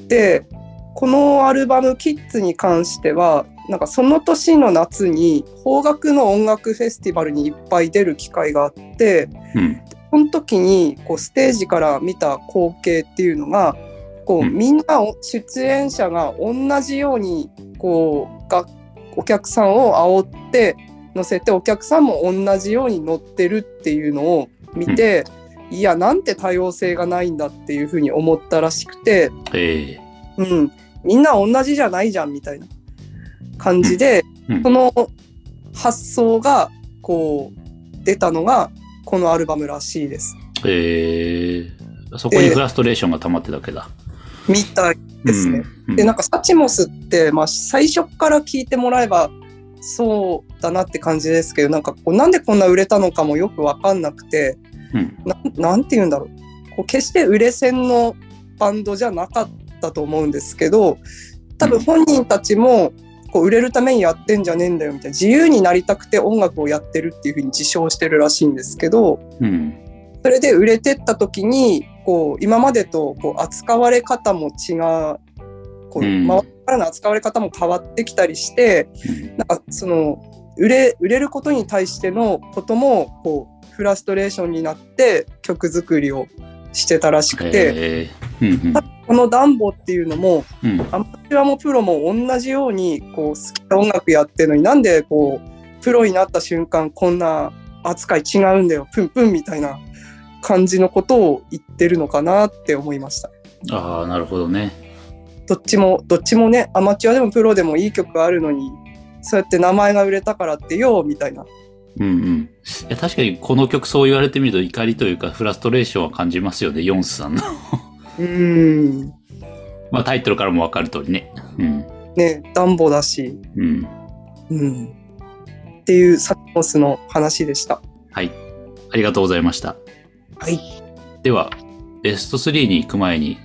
でこのアルバム「キッズ」に関してはなんかその年の夏に邦楽の音楽フェスティバルにいっぱい出る機会があってあ。うん。その時にこうステージから見た光景っていうのがこううんみんなお出演者が同じようにこうがお客さんを煽って乗せてお客さんも同じように乗ってるっていうのを見て、いやなんて多様性がないんだっていうふうに思ったらしくて、ええうん、みんな同じじゃないじゃんみたいな感じで、うんうんその発想がこう出たのがこのアルバムらしいです。ええそこにフラストレーションが溜まってたわけだ。みたいですね。うん。でなんかサチモスって、まあ、最初から聞いてもらえばそうだなって感じですけどなんかこうなんでこんな売れたのかもよく分かんなくてうん。ななんて言うんだろうこう決して売れ線のバンドじゃなかったと思うんですけど多分本人たちもこう売れるためにやってんじゃねえんだよみたいな自由になりたくて音楽をやってるっていうふうに自称してるらしいんですけどうん。それで売れてった時にこう今までとこう扱われ方も違うこううん。周りからの扱われ方も変わってきたりしてなんかその売れ売れることに対してのこともこうフラストレーションになって曲作りをしてたらしくて、ええうんこの「ダンボ」っていうのもうん。アマチュアもプロも同じようにこう好きな音楽やってるのになんでこうプロになった瞬間こんな扱い違うんだよプンプンみたいな感じのことを言ってるのかなって思いました。ああ、なるほどね。どっちもどっちもねアマチュアでもプロでもいい曲あるのにそうやって名前が売れたからってよみたいなうんうん。いや確かにこの曲そう言われてみると怒りというかフラストレーションは感じますよね、ヨンスさんの。うーんまあタイトルからもわかる通りね。うん。ねダンボだし、うん。うん、っていうサチモスの話でした。はい。ありがとうございました。はい、では、ベスト3に行く前に、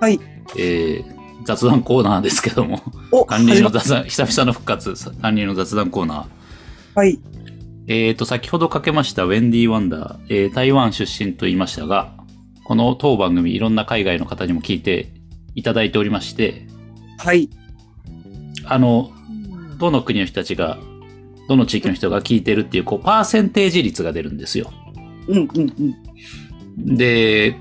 はい、えー、雑談コーナーですけども、お管理の雑談、久々の復活、管理の雑談コーナー。はいえーと、先ほどかけましたウェンディ・ワンダー、えー台湾出身と言いましたが、この当番組いろんな海外の方にも聞いていただいておりまして、はいあの、どの国の人たちが、どの地域の人が聞いてるっていう、こう、パーセンテージ率が出るんですよ。うんうんうんで、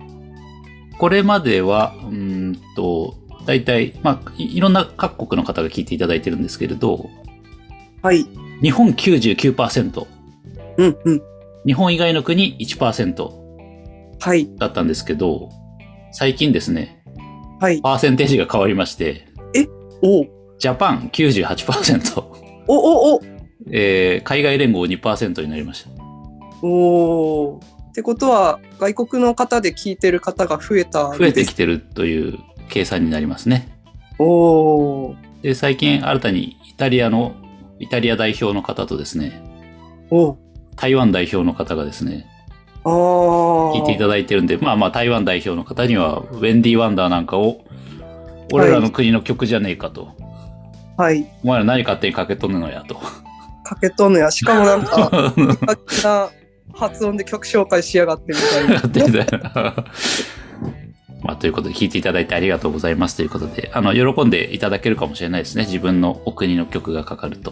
これまでは、うーんと、大体、まあ、いいろんな各国の方が聞いていただいてるんですけれど、はい。日本99%、うんうん。日本以外の国1%はい。だったんですけど、最近ですね、はい。パーセンテージが変わりまして、おうジャパン98%、おおおえー海外連合2%になりました。おーってことは、外国の方で聞いてる方が増えた増えてきて。てるという計算になりますね。おーで、最近新たにイタリアの、イタリア代表の方とですね、台湾代表の方がですね、聞いていただいてるんで、まあまあ台湾代表の方には、ウェンディ・ワンダーなんかを、俺らの国の曲じゃねえかと。はい。お前ら何勝手にかけとんのやと。かけとんのや。しかもなんか、[laughs] な発音で曲紹介しやがってみたいな。で [laughs] まあ、ということで、聞いていただいてありがとうございますということで、あの、喜んでいただけるかもしれないですね。自分のお国の曲がかかると。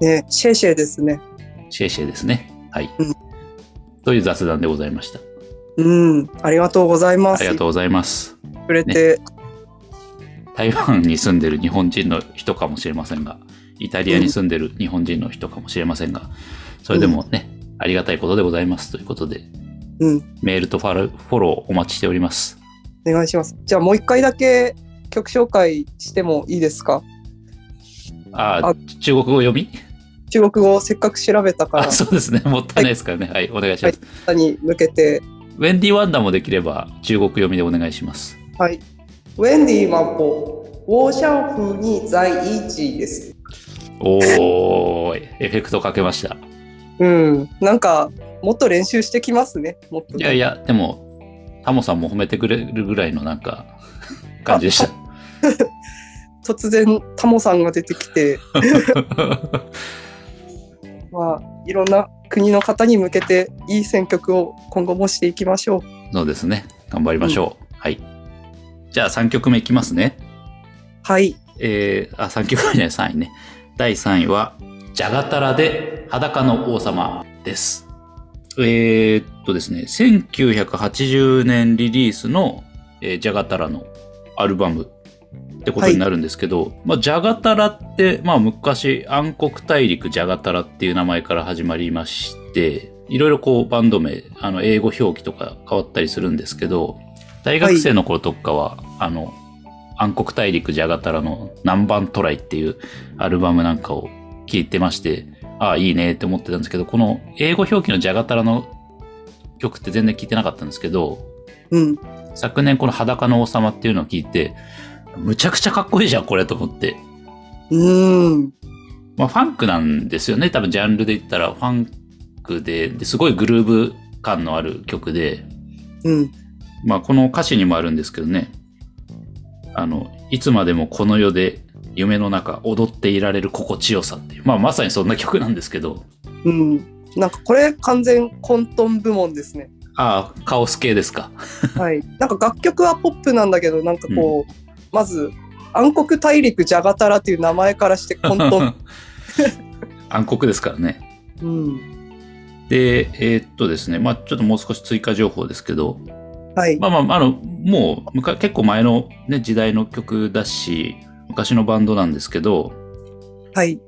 ね、シェイシェイですね。シェイシェイですね。はい。うんという雑談でございました。うん。ありがとうございます。ありがとうございます。くれて、台湾に住んでる日本人の人かもしれませんが、イタリアに住んでる日本人の人かもしれませんが、それでもね、ありがたいことでございますということで、うん。メールとフォローフォローお待ちしております。お願いします。じゃあもう一回だけ曲紹介してもいいですか？あああ、中国語読み？中国語をせっかく調べたからあ、、そうですね。もったいないですからね。はい、お願いします。方に向けて、ウェンディ・ワンダーもできれば中国読みでお願いします。はい。ウェンディマポ、我想和你在一起です。おーい、エフェクトかけました。うん。なんか、もっと練習してきますね。もっとね、いやいや、でも、タモさんも褒めてくれるぐらいのなんか、感じでした。[laughs] 突然、タモさんが出てきて、[laughs] まあ、いろんな国の方に向けていい選曲を今後もしていきましょう。そうですね。頑張りましょう。はい。じゃあ3曲目いきますね。はい。えー、あ、3曲目じゃない、3位ね。第3位は、ジャガタラで裸の王様です。えー、っとですね、1980年リリースの、えージャガタラのアルバムってことになるんですけど、まあ、ジャガタラって、まあ、昔、暗黒大陸ジャガタラっていう名前から始まりまして、いろいろこうバンド名、あの、英語表記とか変わったりするんですけど、大学生の頃とかは、あの、暗黒大陸ジャガタラの南蛮トライっていうアルバムなんかを聴いてまして、ああ、いいねって思ってたんですけど、この英語表記のジャガタラの曲って全然聴いてなかったんですけど、うん。昨年この裸の王様っていうのを聞いて、むちゃくちゃかっこいいじゃん、これと思って。うーん。まあ、ファンクなんですよね。多分ジャンルで言ったらファンクで、ですごいグルーヴ感のある曲で、うん。まあ、この歌詞にもあるんですけどね。あの、いつまでもこの世で夢の中踊っていられる心地よさっていう。まあ、まさにそんな曲なんですけど、うん。なんかこれ完全混沌部門ですね。ああ、カオス系ですか。はい。なんか楽曲はポップなんだけど、なんかこう、まず、暗黒大陸ジャガタラっていう名前からして混沌。[laughs] 暗黒ですからね。うん。で、えーっとですね、まあ、ちょっともう少し追加情報ですけど、はい。まあまあ、あの、もうむか、結構前のね、時代の曲だし、昔のバンドなんですけど、はい。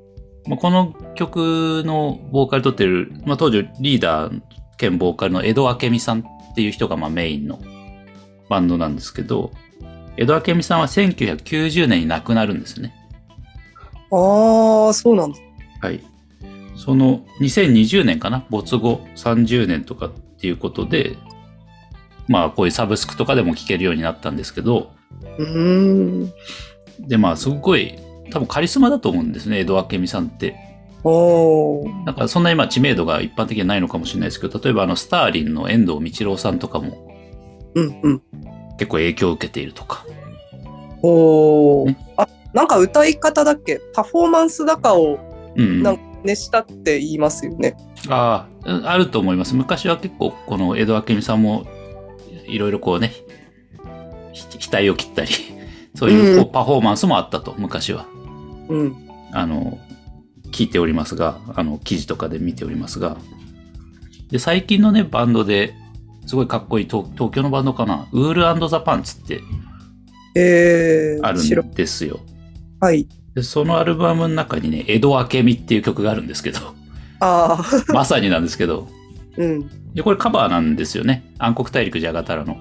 まあ、この曲のボーカル取ってる、まあ、当時リーダー兼ボーカルの江戸明美さんっていう人がまあメインのバンドなんですけど、江戸明美さんは1990年に亡くなるんですね。ああ、そうなんだ。はい。その2020年かな？没後30年とかっていうことで、まあこういうサブスクとかでも聴けるようになったんですけど、うーん。でまあすごい多分カリスマだと思うんですね、江戸明美さんって。おー。なんかそんな今知名度が一般的にはないのかもしれないですけど、例えばあのスターリンの遠藤道郎さんとかもうんうん。結構影響を受けているとか。おーね。あ、なんか歌い方だっけ？パフォーマンスだかをうんうん。なんか熱したって言いますよね。ああ、あると思います。昔は結構この江戸明美さんもいろいろこうね、ひ額を切ったり、[laughs] そういうこううパフォーマンスもあったと、昔は。うん。あの、聞いておりますが、あの、記事とかで見ておりますが。で、最近のね、バンドで、すごいかっこいい東東京のバンドかな、ウールザ・パンツってえー、ある白んですよ。はい。でそのアルバムの中にね、江戸明美っていう曲があるんですけど、ああ、[laughs] まさになんですけど、うん。でこれカバーなんですよね。暗黒大陸ジャガタラの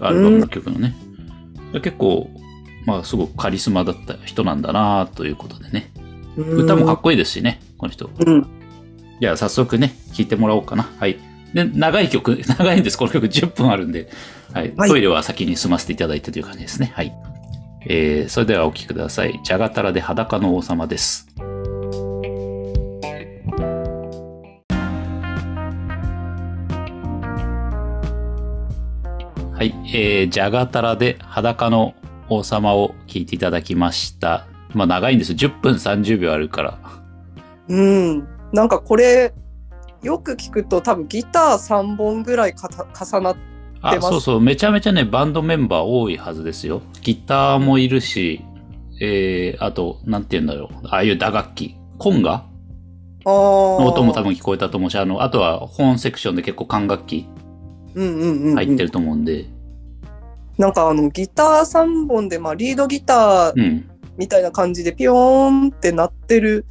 アルバムの曲のね。で結構、まあすごくカリスマだった人なんだなということでね。歌もかっこいいですしね、この人。うん。じゃあ早速ね、聴いてもらおうかな。はい。で、長い曲、[laughs] 長いんです。この曲10分あるんで。はい。はいトイレは先に済ませていただいてという感じですね。はい。えー、それではお聴きください。ジャガタラで裸の王様です。はい。えー、ジャガタラで裸の王様を聴いていただきました。まあ長いんです。10分30秒あるから。うん。なんかこれ、よく聞くと多分ギター3本ぐらい重なっあ、出ますそうそう。めちゃめちゃね、バンドメンバー多いはずですよ。ギターもいるし、えー、あと、なんて言うんだろう。ああいう打楽器。コンガ？あの音も多分。分聞こえたと思うし、あの、あとは本セクションで結構管楽器うんうんうん、うん。入ってると思うんで、なんかあのギター3本で、まあ、リードギターうん。みたいな感じでピヨーンって鳴ってる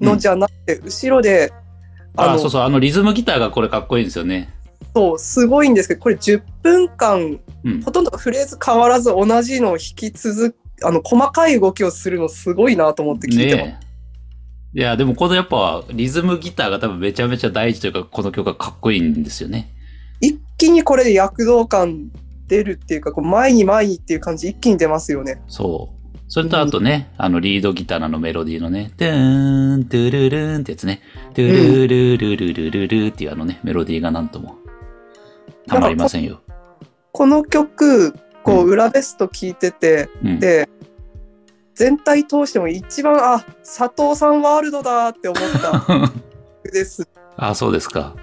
のじゃなくて、後ろでああのそうそう。あのリズムギターがこれかっこいいんですよね。そうすごいんですけどこれ10分間うんほ。とんどフレーズ変わらず同じのを弾き続あの細かい動きをするのすごいなと思って聞いてます。ねえ。いや、でもこのやっぱリズムギターが多分めちゃめちゃ大事というか、この曲がかっこいいんですよね。一気にこれで躍動感出るっていうかこう前に前にっていう感じ一気に出ますよね。そう。それとあとね、あのリードギターのメロディーのね、トゥーン、トゥルルーンってやつね、トゥルルルルルルルっていうあのね、メロディーがなんとも、たまりませんよ。この曲こうう裏ベスト聞いてて、うん。で全体通しても一番あ佐藤さんワールドだって思った曲です。あ、そうですか。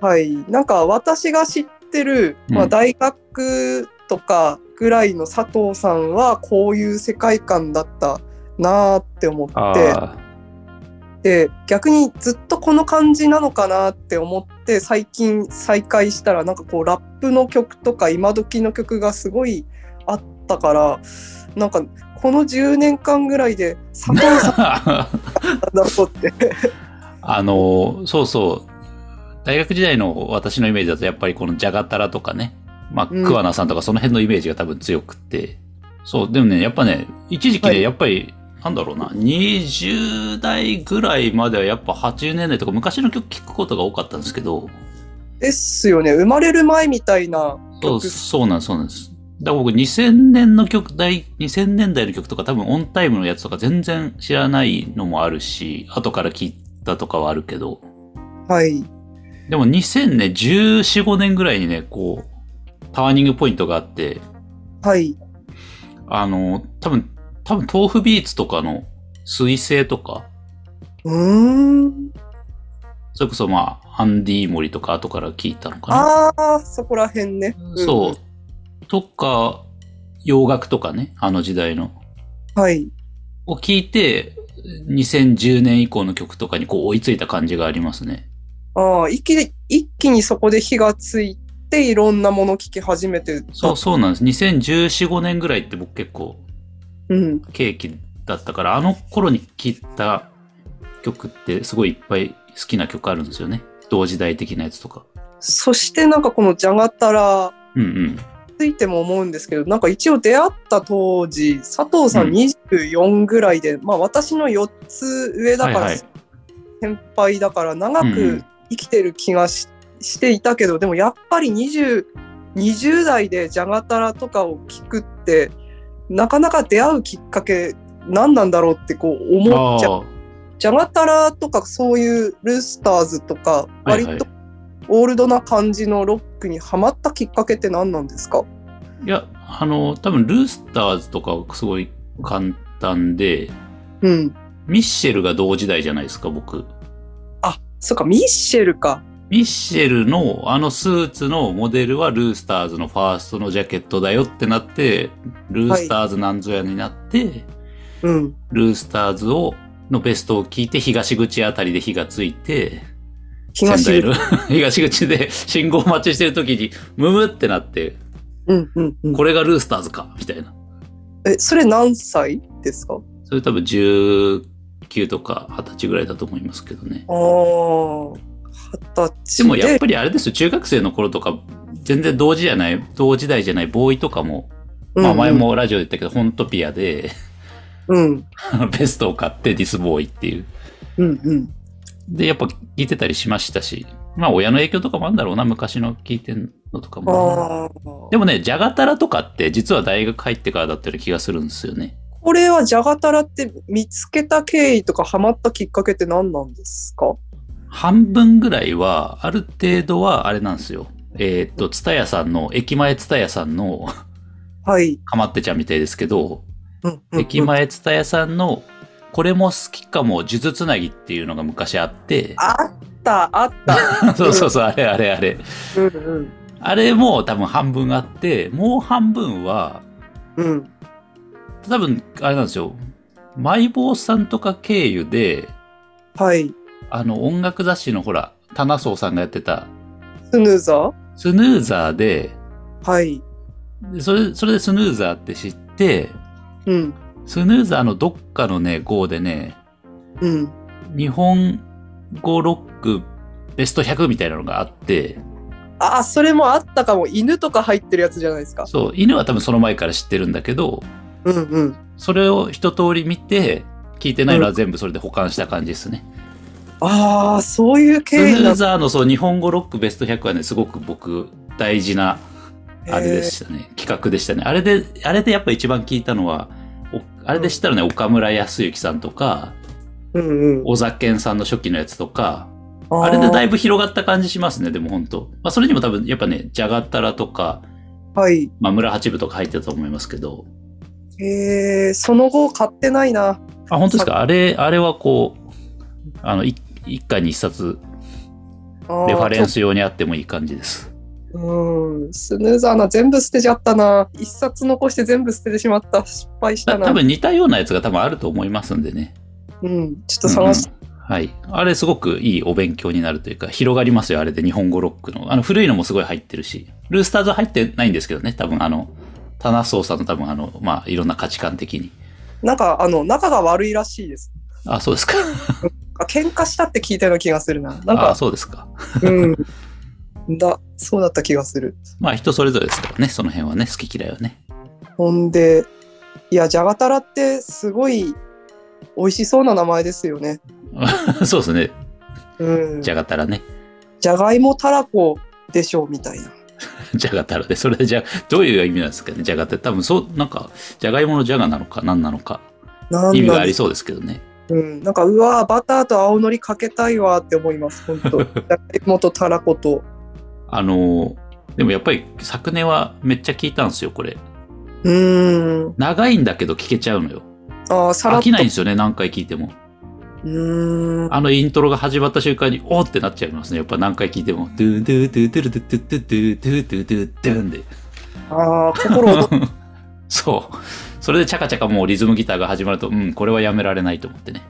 はい、なんか私が知ってる、まあ、うん大学とかぐらいの佐藤さんはこういう世界観だったなーって思ってあで逆にずっとこの感じなのかなって思って最近再開したらなんかこうラップの曲とか今時の曲がすごいあったからなんかこの10年間ぐらいで佐藤さんあ。だって。[laughs] あの、そうそう。大学時代の私のイメージだとやっぱりこのジャガタラとかね、まあ、うん。桑名さんとかその辺のイメージが多分強くって。そう、でもね、やっぱね、一時期ね、はい。やっぱり、なんだろうな、20代ぐらいまではやっぱ80年代とか昔の曲聴くことが多かったんですけど、ですよね。生まれる前みたいなそう、曲そうなんです、そうなんです。だから僕2000年の曲、代2000年代の曲とか多分オンタイムのやつとか全然知らないのもあるし、後から聞いたとかはあるけど、はい。でも2014、5年ぐらいにね、こう、ターニングポイントがあって、はいあの、多分、多分豆腐ビーツとかの水星とか、うーんそれこそまあ、アンディモリとか後から聞いたのかな。ああ、そこら辺ね。そう。とか、洋楽とかね、あの時代の。うん。はい。を聞いて、2010年以降の曲とかにこう追いついた感じがありますね。ああ、一気に、一気にそこで火がついて、いろんなもの聞き始めてた。そう、そうなんです。2014、5年ぐらいって僕結構うん。ケーキだったから、あの頃に聴いた曲ってすごいいっぱい好きな曲あるんですよね。同時代的なやつとか。そしてなんかこのジャガタラうんうん。ついても思うんですけど、なんか一応出会った当時、佐藤さうんん24ぐらいで、まあ私の4つ上だから、はいはい先輩だから長うんうくん生きてる気がし,、していたけど、でもやっぱり20、20代でジャガタラとかを聞くって、なかなか出会うきっかけ何なんだろうってこう思っちゃう。あジャガタラとかそういうルースターズとか、はいはい割とオールドな感じのロックにハマったきっかけって何なんですか？あ。いや、あの、多分ルースターズとかはすごい簡単で、うん。ミッシェルが同時代じゃないですか、僕。あ、そっか、ミッシェルか。ミッシェルのあのスーツのモデルはルースターズのファーストのジャケットだよってなって、ルースターズなんぞやになって、うん。ルースターズを、のベストを聞いて東口あたりで火がついて、東仙台の東口で信号待ちしてる時にムムってなって、うんうんうん。これがルースターズかみたいな。え、それ何歳ですか？それ多分19とか20歳ぐらいだと思いますけどね。ああ、歳でもやっぱりあれですよ、中学生の頃とか、全然同時じゃない、同時代じゃないボーイとかも、まあ前。もラジオで言ったけど、ホントピアで、うんうん、[laughs] ベストを買ってディスボーイっていう。うん、うん。で、やっぱ聞いてたりしましたし、まあ親の影響とかもあるんだろうな、昔の聞いてんのとかも。でもね、ジャガタラとかって実は大学入ってからだったような気がするんですよね。これはジャガタラって見つけた経緯とかハマったきっかけって何なんですか？半分ぐらいは、ある程度はあれなんですよ。えーっと、ツタヤさんの、駅前ツタヤさんの、はい。かまってちゃんみたいですけど、うんうんうん駅前ツタヤさんの、これも好きかも、数珠つなぎっていうのが昔あって、あった、あった。[laughs] そうそうそう、あれあれあれ。うんうん。あれも多分半分あって、もう半分は、うん。多分、あれなんですよ。マイボーさんとか経由で、はい。あの、音楽雑誌のほら、棚荘さんがやってた、スヌーザー？スヌーザーで、はい。でそれ、それでスヌーザーって知って、うん。スヌーザーのどっかのね、号でね、うん。日本語ロックベスト100みたいなのがあって、ああ、それもあったかも。犬とか入ってるやつじゃないですか。そう、犬は多分その前から知ってるんだけど、うんうん。それを一通り見て、聞いてないのは全部それで保管した感じですね。ああ、そういうス経緯なんヌーザーのそう日本語ロックベスト100はね、すごく僕大事なあれでしたね。企画でしたね。あれで、あれでやっぱ一番聞いたのは、おあれで知ったらね、岡村康之さんとか、うんうん。小沢健さんの初期のやつとか、ああれでだいぶ。ぶ広がった感じしますね、でも本当まあそれにも多分やっぱね、ジャガタラとか、はい。まあ村八部とか入ってたと思いますけど、えー、その後買ってないな。あ、本当ですか？あれ、あれはこう、あの、い一家に一冊、レファレンス用にあってもいい感じです。うん。スヌーザーな、全部捨てちゃったな。一冊残して全部捨ててしまった。失敗したな。た多分似たようなやつが多分あると思いますんでね。うん。ちょっと探し、うんうんはい。あれすごくいいお勉強になるというか、広がりますよ、あれで日本語ロックの。あの、古いのもすごい入ってるし、ルースターズは入ってないんですけどね、多分あの、棚荘さんの多分あの、まあ、いろんな価値観的に。なんか、あの、仲が悪いらしいです。あ、そうですか。あ喧嘩したって聞いたような気がするな。なんあ、か、そうですか。うん。だ、そうだった気がする。まあ、人それぞれですからね、その辺はね、好き嫌いはね。ほんで、いや、じゃがたらってすごい美味しそうな名前ですよね。[laughs] そうですね、うん。じゃがたらね。じゃがいもたらこでしょうみたいな。じゃがたらで、それでじゃ、どういう意味なんですかね、じゃがって。多分そう、なんか、じゃがいものじゃがなのか、何なのか、なん意味があだりそうですけどね。うん。なんか、うわバターと青のりかけたいわって思います。本当 [laughs] じゃがいもとたらこと。あの、でもやっぱり昨年はめっちゃ聞いたんですよ、これ。うーん。長いんだけど聞けちゃうのよ。ああ、さら。飽きないんですよね、何回聞いても。うーん。あのイントロが始まった瞬間に、おーってなっちゃいますね。やっぱ何回聞いても。ドゥドゥドゥドゥルドゥドゥドゥドゥドゥドゥドゥドゥンで。ああ、心躍る [laughs] そう。それでチャカチャカもうリズムギターが始まると、うん、これはやめられないと思ってね。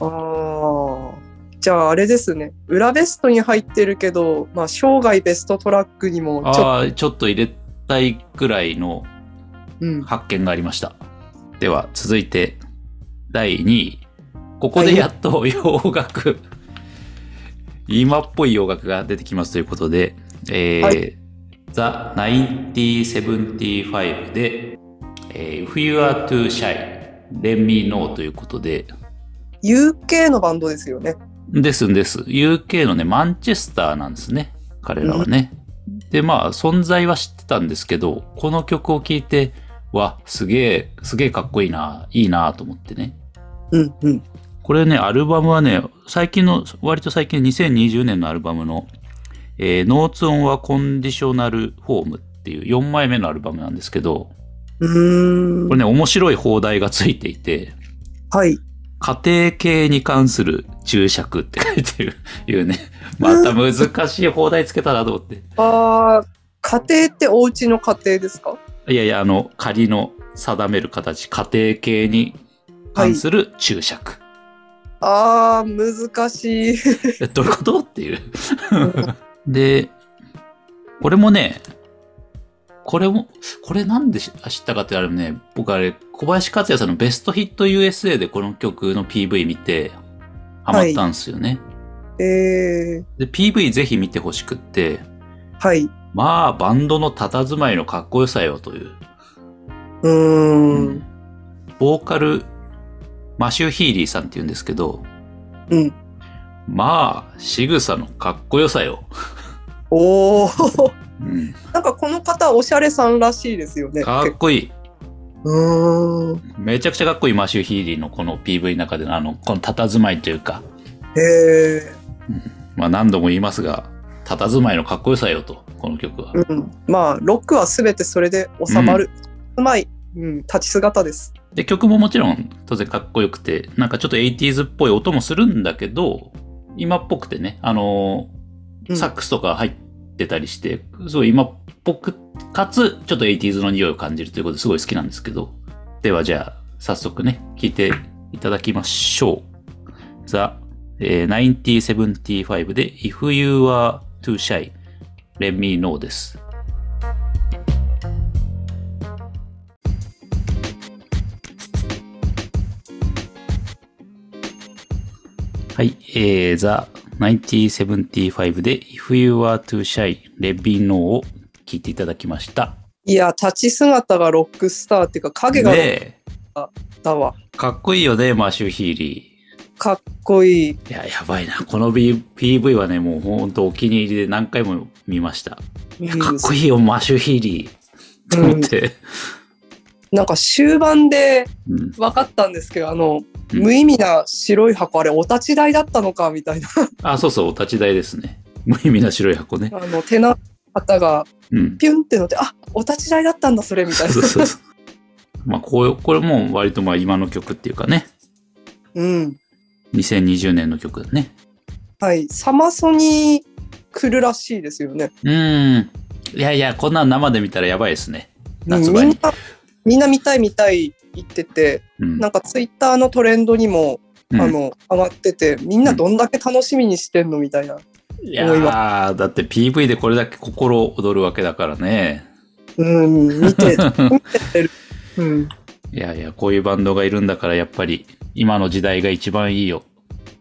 ああ。じゃああれですね。裏ベストに入ってるけど、まあ生涯ベストトラックにもちょっと、ああ、ちょっと入れたいくらいのうん。発見がありました。では、続いて、第2位。ここでやっと洋楽、今っぽい洋楽が出てきますということで、えーは The 1975で、えー If You Are Too Shy, Let Me Know ということで、UK のバンドですよね。ですんです。UK のね、マンチェスターなんですね。彼らはね。で、まあ、存在は知ってたんですけど、この曲を聴いて、わ、すげえ、すげえかっこいいな、いいなと思ってね。うんうん。これね、アルバムはね、最近の、割と最近2020年のアルバムの、えー、ノーツオンはコンディショナルフォームっていう4枚目のアルバムなんですけど、これね、面白い放題がついていて、はい。家庭系に関する注釈って書いてる、いうね。[laughs] また難しい放題つけたなと思って。ああ、家庭ってお家の家庭ですか？いやいや、あの、仮の定める形、家庭系に関する注釈。ああ、難しい。えどういうこと？っていう。[laughs] で、これもね、これも、これなんで知ったかってあれね、僕あれ、小林克也さんのベストヒット USA でこの曲の PV 見て、ハマったんですよね。えで、PV ぜひ見てほしくって、ー、はい。まあ、バンドの佇まいのかっこよさよという。うーん。ボーカル、マシュー・ヒーリーさんって言うんですけど、うん。まあ、仕草のかっこよさよ。おー。うん、なんかこの方おしゃれさんらしいですよね。かっこいい。うーん。めちゃくちゃかっこいいマシュー・ヒーリーのこの PV の中でのあの、この佇まいというか、へえ。まあ何度も言いますが、佇まいのかっこよさよと、この曲は。うん。まあ、ロックはすべてそれで収まる。うまい。うん。立ち姿です。で、曲ももちろん当然かっこよくて、なんかちょっと 80s っぽい音もするんだけど、今っぽくてね、あのーうんサックスとか入ってたりして、すごい今っぽく、かつ、ちょっと 80s の匂いを感じるということですごい好きなんですけど。ではじゃあ、早速ね、聴いていただきましょう。ザ、えー1975で If You Are Too Shy, Let Me Know です。はい、えー、ザ・1975で If You Are Too Shy, Let Me Know を聞いていただきました。いや、立ち姿がロックスターっていうか、影がロックで、だわ。かっこいいよね、マシュー・ヒーリかっこいい。ー。いや、やばいな。この、B、PV はね、もうほんとお気に入りで何回も見ました。うんかっこいいよ、マシュー・ヒーリー。と思って。なんか終盤でうん。分かったんですけど、あの、うん無意味な白い箱、あれ、お立ち台だったのかみたいな。あ、そうそう、お立ち台ですね。無意味な白い箱ね。あの、手の方がうん。ピュンって乗って、あお立ち台だったんだ、それ、みたいなそう。そうそう。まあ、こう、これも割とまあ今の曲っていうかね。うん。2020年の曲だね。はい。サマソに来るらしいですよね。うーん。いやいや、こんなん生で見たらやばいですね。うん夏場に。みんな、みんな見たい見たい言ってて、うんなんかツイッターのトレンドにも、うんあの、上がってて、みんなどんだけ楽しみにしてんのみたいな。いやー、だって PV でこれだけ心躍るわけだからね。うん、見て、[laughs] 見てる。うん。いやいや、こういうバンドがいるんだからやっぱり今の時代が一番いいよ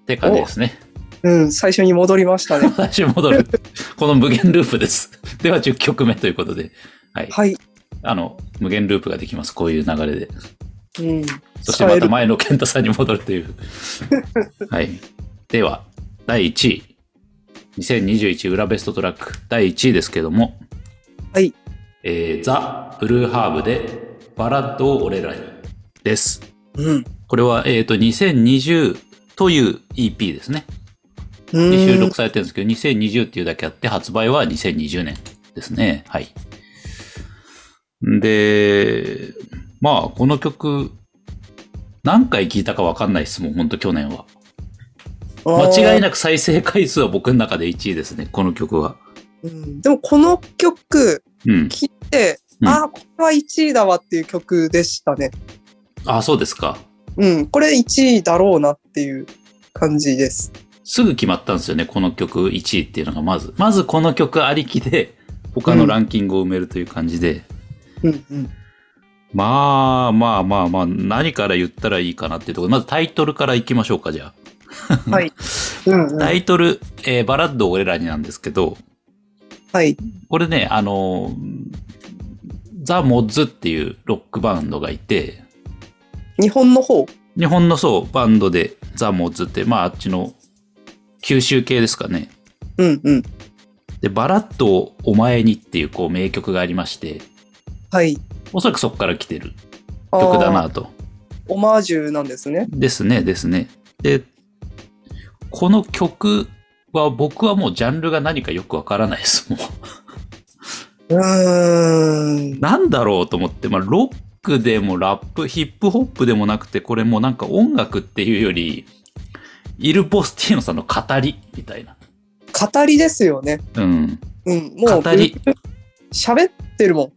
って感じですね。うん、最初に戻りましたね。[laughs] 私戻る。この無限ループです。では10曲目ということで。はい。はい。あの、無限ループができます。こういう流れで。うん。そしてまた前の健太さんに戻るという。[laughs] はい。では、第1位。2021裏ベストトラック第1位ですけども、はい。えー、ザ・ブルーハーブでバラッドを俺らにです。うん。これは、えっ、と、2020という EP ですね。うんで収録されてるんですけど、2020っていうだけあって、発売は2020年ですね。はい。で、まあ、この曲、何回聴いたかわかんないですもん、ほんと去年は。間違いなく再生回数は僕の中で1位ですね、この曲は。うんでもこの曲うん。聴いて、うんああ、これは1位だわっていう曲でしたね。あ、そうですか。うん、これ1位だろうなっていう感じです。すぐ決まったんですよね、この曲1位っていうのがまず。まずこの曲ありきで、他のランキングを埋めるという感じで。うんうん。まあまあまあまあ、何から言ったらいいかなっていうところ。まずタイトルからいきましょうか、じゃあ。[laughs] はい。うん、うん。タイトル、えーバラッド俺らになんですけど、はい。これね、あのー、ザ・モッズっていうロックバンドがいて、日本の方？日本のそう、バンドでザ・モッズって、まああっちの九州系ですかね。うんうん。で、バラッドをお前にっていうこう名曲がありまして、はい。おそらくそこから来てる曲だなと。オマージュなんですね。ですね、ですね。で、この曲は僕はもうジャンルが何かよくわからないです、もう。うーん。なんだろうと思って、まあ、ロックでもラップ、ヒップホップでもなくて、これもうなんか音楽っていうより、イル・ポスティーノさんの語りみたいな。語りですよね。うん。うん。もう、語り喋ってるも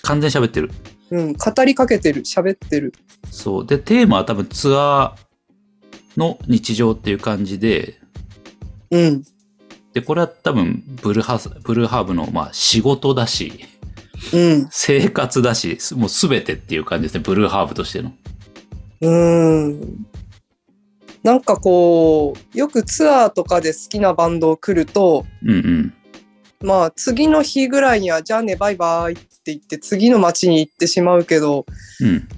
完全に喋ってる。ん。うん。語りかけてる。喋ってる。そう。で、テーマは多分ツアーの日常っていう感じで、うん。で、これは多分ブルーハス、ブルーハーブのまあ仕事だし、うん。生活だし、もうすべてっていう感じですね。ブルーハーブとしての。うーん。なんかこう、よくツアーとかで好きなバンドを来ると、うんうん。まあ次の日ぐらいには、じゃあね、バイバイって言って次の街に行ってしまうけど、うん。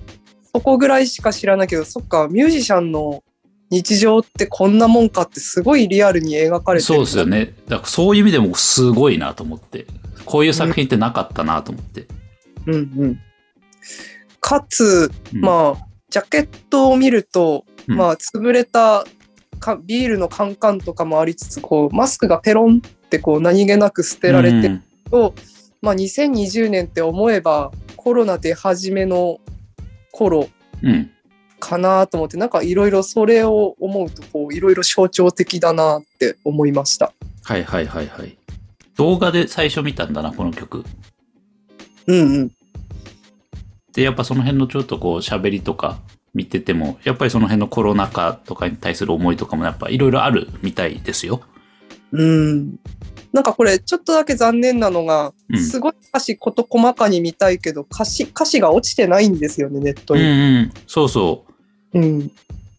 そこぐらいしか知らないけど、そっか、ミュージシャンの日常ってこんなもんかってすごいリアルに描かれてる。そうですよ。ね。だからそういう意味でもすごいなと思って。こういう作品ってなかったなと思って。うんうん。かつ、うんまあ、ジャケットを見ると、うんまあ、潰れたかビールのカンカンとかもありつつ、こう、マスクがペロンってこう何気なく捨てられてると、まあ、2020年って思えばコロナ出始めの頃うん。うん。かなと思って、なんかいろいろそれを思うと、こう、いろいろ象徴的だなって思いました。はいはいはいはい。動画で最初見たんだな、この曲。うんうん。で、やっぱその辺のちょっとこう喋りとか見てても、やっぱりその辺のコロナ禍とかに対する思いとかもやっぱいろいろあるみたいですよ。うん。なんかこれちょっとだけ残念なのが、うんすごい歌詞事細かに見たいけど歌詞歌詞が落ちてないんですよねネットうんに。うん。そうそう。うん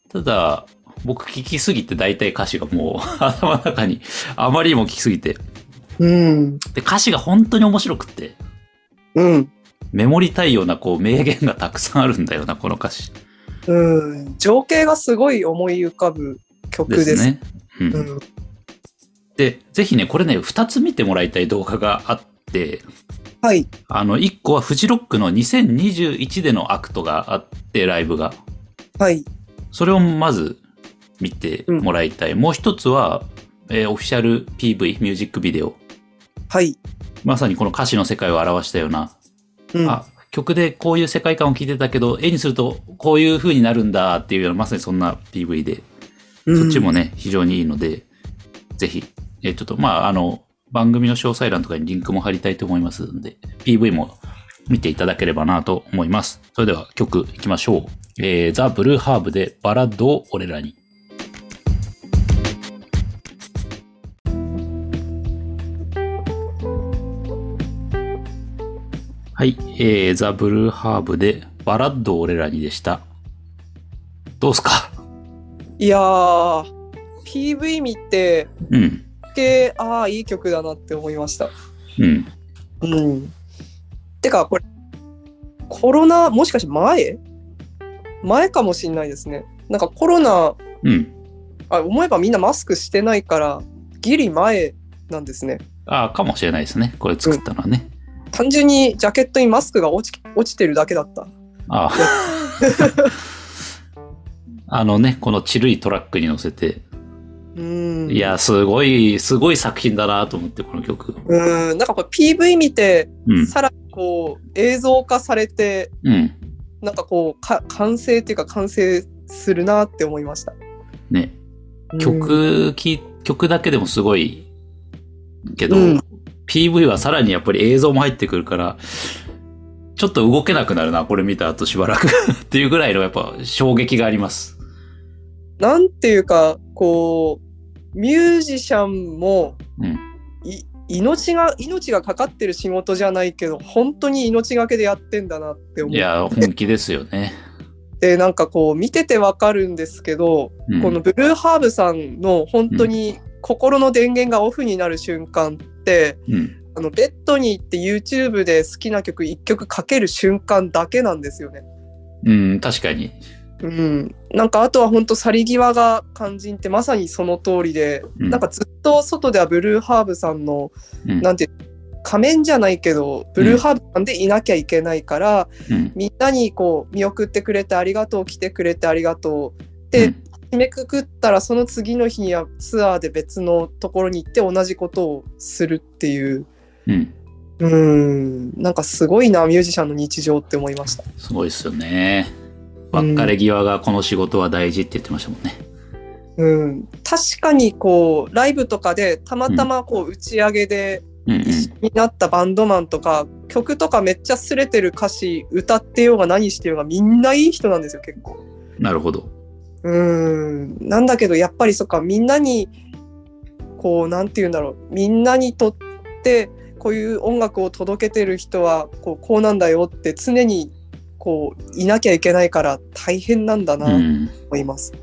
ただ、僕聞きすぎて大体歌詞がもう [laughs] 頭の中にあまりにも聞きすぎて。うんで、歌詞が本当に面白くって、うんメモりたいようなこう名言がたくさんあるんだよな、この歌詞。うん情景がすごい思い浮かぶ曲で。すね。うんうんで、ぜひね、これね、二つ見てもらいたい動画があって、はいあの、一個はフジロックの2021でのアクトがあって、ライブが。はいそれをまず見てもらいたい。もう一つは、えーオフィシャル PV、ミュージックビデオ。はい。まさにこの歌詞の世界を表したような、うんあ、曲でこういう世界観を聞いてたけど、絵にするとこういう風になるんだっていうような、まさにそんな PV で、そっちもね、非常にいいので、ぜひ、えーちょっと、まあ、あの、番組の詳細欄とかにリンクも貼りたいと思いますので、PV も見ていただければなと思います。それでは曲いきましょう。えー、ザ・ブルーハーブでバラッドを俺らに。はい、えー、ザ・ブルーハーブでバラッドを俺らにでした。どうすか？いやー PV 見てうん。けああいい曲だなって思いました。うん。うん。てかこれコロナもしかして前？前かもしんないですね。なんかコロナうん。あ思えばみんなマスクしてないからギリ前なんですね。ああ、かもしれないですね。これ作ったのはね。単純にジャケットにマスクが落ち落ちてるだけだった。ああ。[laughs] あのね、このチルいトラックに乗せて。うん。いや、すごい、すごい作品だなと思って、この曲。うん。なんかこれ PV 見て、うん。さらにこう映像化されて、うん。なんかこうか完成っていうか完成するなって思いました。ね。うん曲、き曲だけでもすごいけど、うん PV はさらにやっぱり映像も入ってくるから、ちょっと動けなくなるな、これ見た後しばらく [laughs] っていうぐらいのやっぱ衝撃があります。なんていうかこうミュージシャンもうん。い命が命がかかってる仕事じゃないけど本当に命がけでやってんだなって思っいや、本気ですよね。てなんかこう見ててわかるんですけど、うんこのブルーハーブさんの本当に心の電源がオフになる瞬間って、うん。あのベッドに行って YouTube で好きな曲1曲かける瞬間だけなんですよね。うん、確かに。うん、なんかあとは本当去り際が肝心ってまさにその通りで、うんなんかずっと外ではブルーハーブさんのうん。なんていう仮面じゃないけどブルーハーブさんでいなきゃいけないから、うん。みんなにこう見送ってくれてありがとう来てくれてありがとううで、ん締めくくったらその次の日にはツアーで別のところに行って同じことをするっていううん。うんなんかすごいなミュージシャンの日常って思いました。すごいですよね。別れ際がこの仕事は大事って言ってましたもんね。うん、確かにこうライブとかでたまたまこう打ち上げで。一緒になったバンドマンとか、曲とかめっちゃすれてる歌詞歌ってようが何してようがみんないい人なんですよ結構。なるほど。うんなんだけどやっぱりそっかみんなにこうなんて言うんだろうみんなにとってこういう音楽を届けてる人はこうこうなんだよって常にこういなきゃいけないから大変なんだなとうん。思います。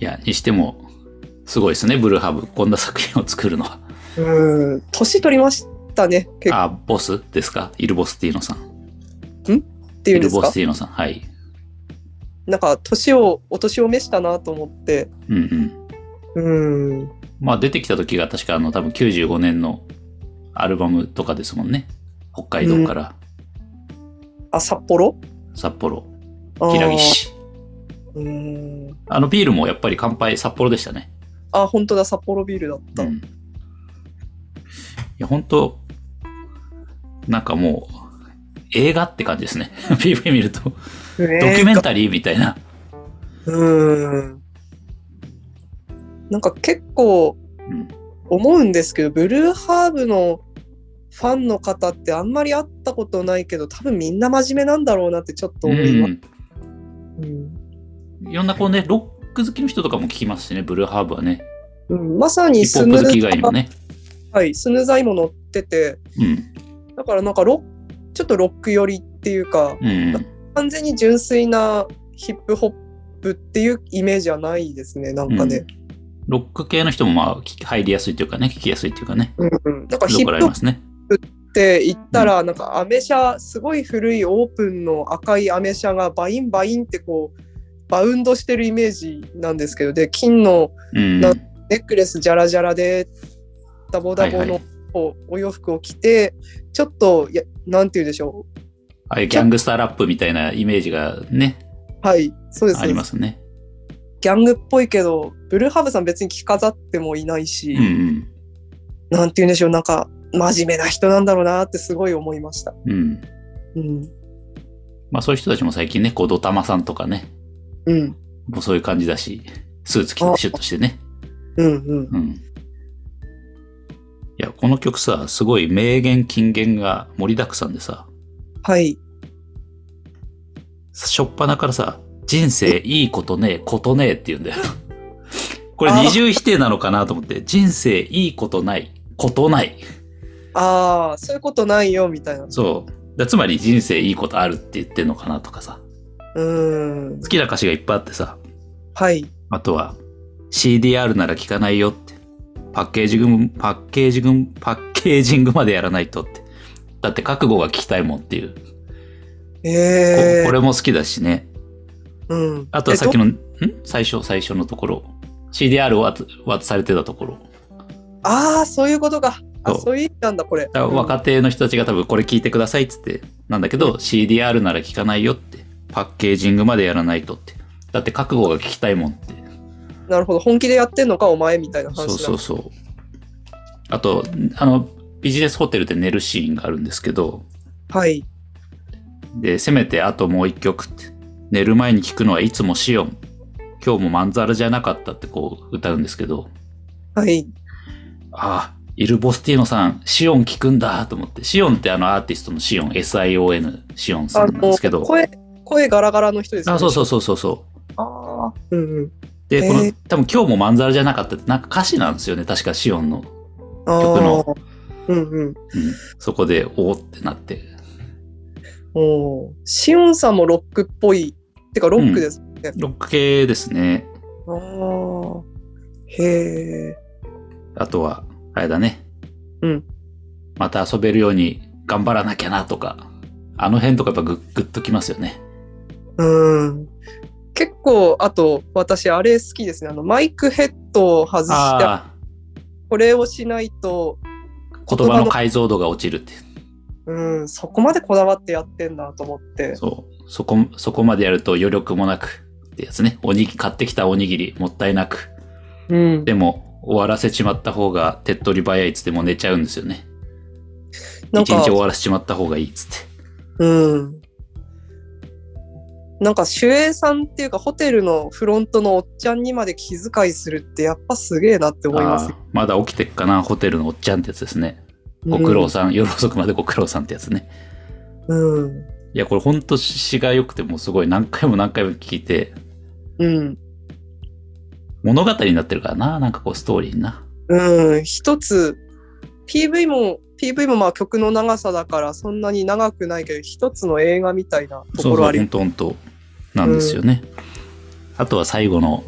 いや、にしても、すごいですね、ブルーハーブ。こんな作品を作るのは。うん、年取りましたね、結構あ、ボスですか？イルボスティーノさん。っていうんですか？イルボス。ティーノさん。はい。なんか年をお年を召したなと思って、うんうん。うん、まあ出てきた時が確かあの多分95年のアルバムとかですもんね。北海道からあ札幌？札幌、平岸。うんあのビールもやっぱり乾杯札幌でしたね。あ本当だ札幌ビールだった。うん。いや、本当なんかもう、映画って感じですね。[laughs] PV 見ると。ドキュメンタリーみたいな。うん。なんか結構うん思うんですけど、ブルーハーブのファンの方ってあんまり会ったことないけど、多分みんな真面目なんだろうなってちょっと思います。うんいろんなこうね、ロック好きの人とかも聞きますしね、ブルーハーブはね。うんまさにヒップホップ好き以外にもね。はい、スヌーザイも乗ってて、うん。だからなんかロッちょっとロック寄りっていうか、うん。完全に純粋なヒップホップっていうイメージはないですね、なんかね。ロック系の人もまあ入りやすいというかね、聞きやすいというかね。うんうん、なんかヒップホップね。って言ったら、なんかアメ車、すごい古いオープンの赤いアメ車がバインバインってこう、バウンドしてるイメージなんですけど、で、金のネックレスジャラジャラで、ダボダボのお洋服を着て、ちょっと、やなんて言うでしょああいうギャングスターラップみたいなイメージがね、う。はい、そうですありますね。ギャングっぽいけど、ブルーハーブさん別に着飾ってもいないし、うんうん。なんて言うんでしょう、なんか、真面目な人なんだろうなってすごい思いました。うん。うん。まあそういう人たちも最近ね、こうドタマさんとかね、うん。もうそういう感じだし、スーツ着てシュッとしてね。うんうん。うん。いや、この曲さ、すごい名言、金言が盛りだくさんでさ、はい。しょっぱなからさ、人生いいことねえ、ことねえって言うんだよ。これあ二重否定なのかなと思って、人生いいことない、ことない。ああ、そういうことないよ、みたいな。そう。だつまり人生いいことあるって言ってんのかなとかさ。うーん好。きな歌詞がいっぱいあってさ。はい。あとは、CDR なら聞かないよって。パッケージング、パッケージング、パッケージングまでやらないとって。だって覚悟が聞きたいもんっていう。こええこれも好きだしね。うん。あとはさっきの。の、ん？最初、最初のところ。CDR を渡渡されてたところ。ああ、そういうことか。あ、そういうなんだ、これ。若手の人たちが多分これ聞いてくださいっつって、なんだけど、CDR なら聞かないよって。パッケージングまでやらないとって。だって覚悟が聞きたいもんって。なるほど。本気でやってんのか、お前みたいな話そうそうそう。あと、あの、ビジネスホテルで寝るシーンがあるんですけど、はい。で、せめてあともう一曲って。寝る前に聞くのはいつもシオン。今日もまんざらじゃなかったってこう歌うんですけど、はい。ああ、イルボスティーノさん、シオン聞くんだと思って。シオンってあのアーティストのシオン、SION、シオンさあんなんですけど。声、声ガラガラの人ですよね。あ、そうそうそうそうそう。ああ。うんうん。で、この、えー多分今日もまんざらじゃなかったなんか歌詞なんですよね。確かシオンの。あ曲のー。うんうん。うん。そこで、おおってなって。おーシオンさんもロックっぽい。てか、ロックですね。ロック系ですね。ああ。へえ。あとは、あれだね。うん。また遊べるように頑張らなきゃなとか。あの辺とかやっぱグッグッときますよね。うん。結構、あと、私、あれ好きですね。あの、マイクヘッドを外して、あこれをしないと、あ、言葉の解像度が落ちるって。うん、そこまでこだわってやってんだと思って。そう。そこ、そこまでやると余力もなくってやつね。おにぎ、買ってきたおにぎりもったいなく。うん。でも、終わらせちまった方が手っ取り早いっつってもう寝ちゃうんですよね。一日終わらせちまった方がいいっつって。うん。なんか、守衛さんっていうか、ホテルのフロントのおっちゃんにまで気遣いするって、やっぱすげえなって思いますまだ起きてっかな、ホテルのおっちゃんってやつですね。ご苦労さん、夜遅くまでご苦労さんってやつね。うん。いや、これほんと詩が良くてもうすごい何回も何回も聞いて、うん。物語になってるからな、なんかこうストーリーにな。うん。一つ、PV も、PV もまあ曲の長さだからそんなに長くないけど、一つの映画みたいなとそうそう、ころあり本当本当なんですよね。あとは最後の、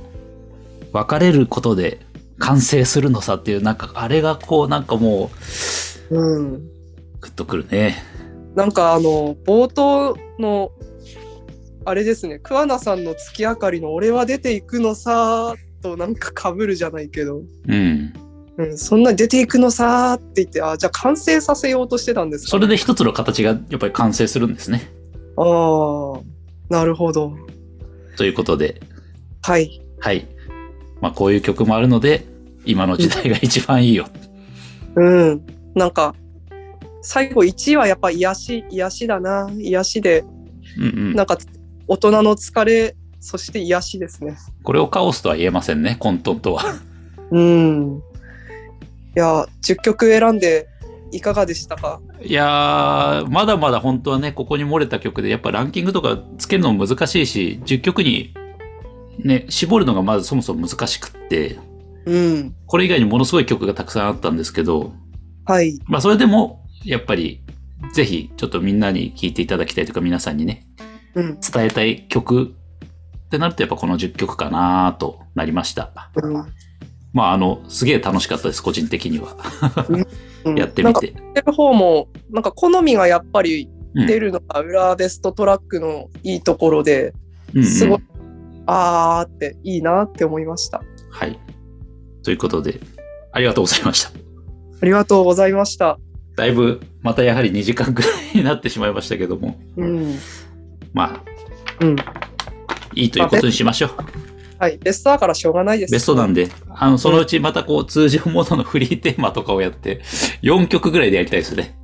別れることで完成するのさっていう、なんか、あれがこう、なんかもうん。う、グッとくるね。なんかあの、冒頭の、あれですね、桑名さんの月明かりの俺は出ていくのさーとなんか被るじゃないけど、うん。うん、そんなに出ていくのさーって言って、あ、じゃあ完成させようとしてたんですか、それで一つの形がやっぱり完成するんですね。ああ、なるほど。ということで、はい。はい。まあこういう曲もあるので、今の時代が一番いいよ。うん。なんか、最後1位はやっぱ癒し、癒しだな。癒しで、うんうんなんか大人の疲れ、そして癒しですね。これをカオスとは言えませんね、混沌とは。うん。いや、10曲選んでいかがでしたか？いやー、まだまだ本当はね、ここに漏れた曲で、やっぱランキングとかつけるのも難しいし、10曲にね、絞るのがまずそもそも難しくって、うん。これ以外にものすごい曲がたくさんあったんですけど、はい。まあそれでも、やっぱり、ぜひ、ちょっとみんなに聴いていただきたいとか、皆さんにね、うん。伝えたい曲ってなると、やっぱこの10曲かなとなりました。うんまあ、あの、すげえ楽しかったです、個人的には。うんやってみて。やってる方も、なんか好みがやっぱりうん出るのが裏ベストトラックのいいところで、うんうんすごい、あーっていいなって思いました。はい。ということで、ありがとうございました。ありがとうございました。だいぶ、またやはり2時間くらいになってしまいましたけども、うん。まあ、うん。いいということにしましょう。はい。ベストだからしょうがないです。ベストなんで、あの、そのうちまたこう、通常モードのフリーテーマとかをやって、4曲ぐらいでやりたいですね。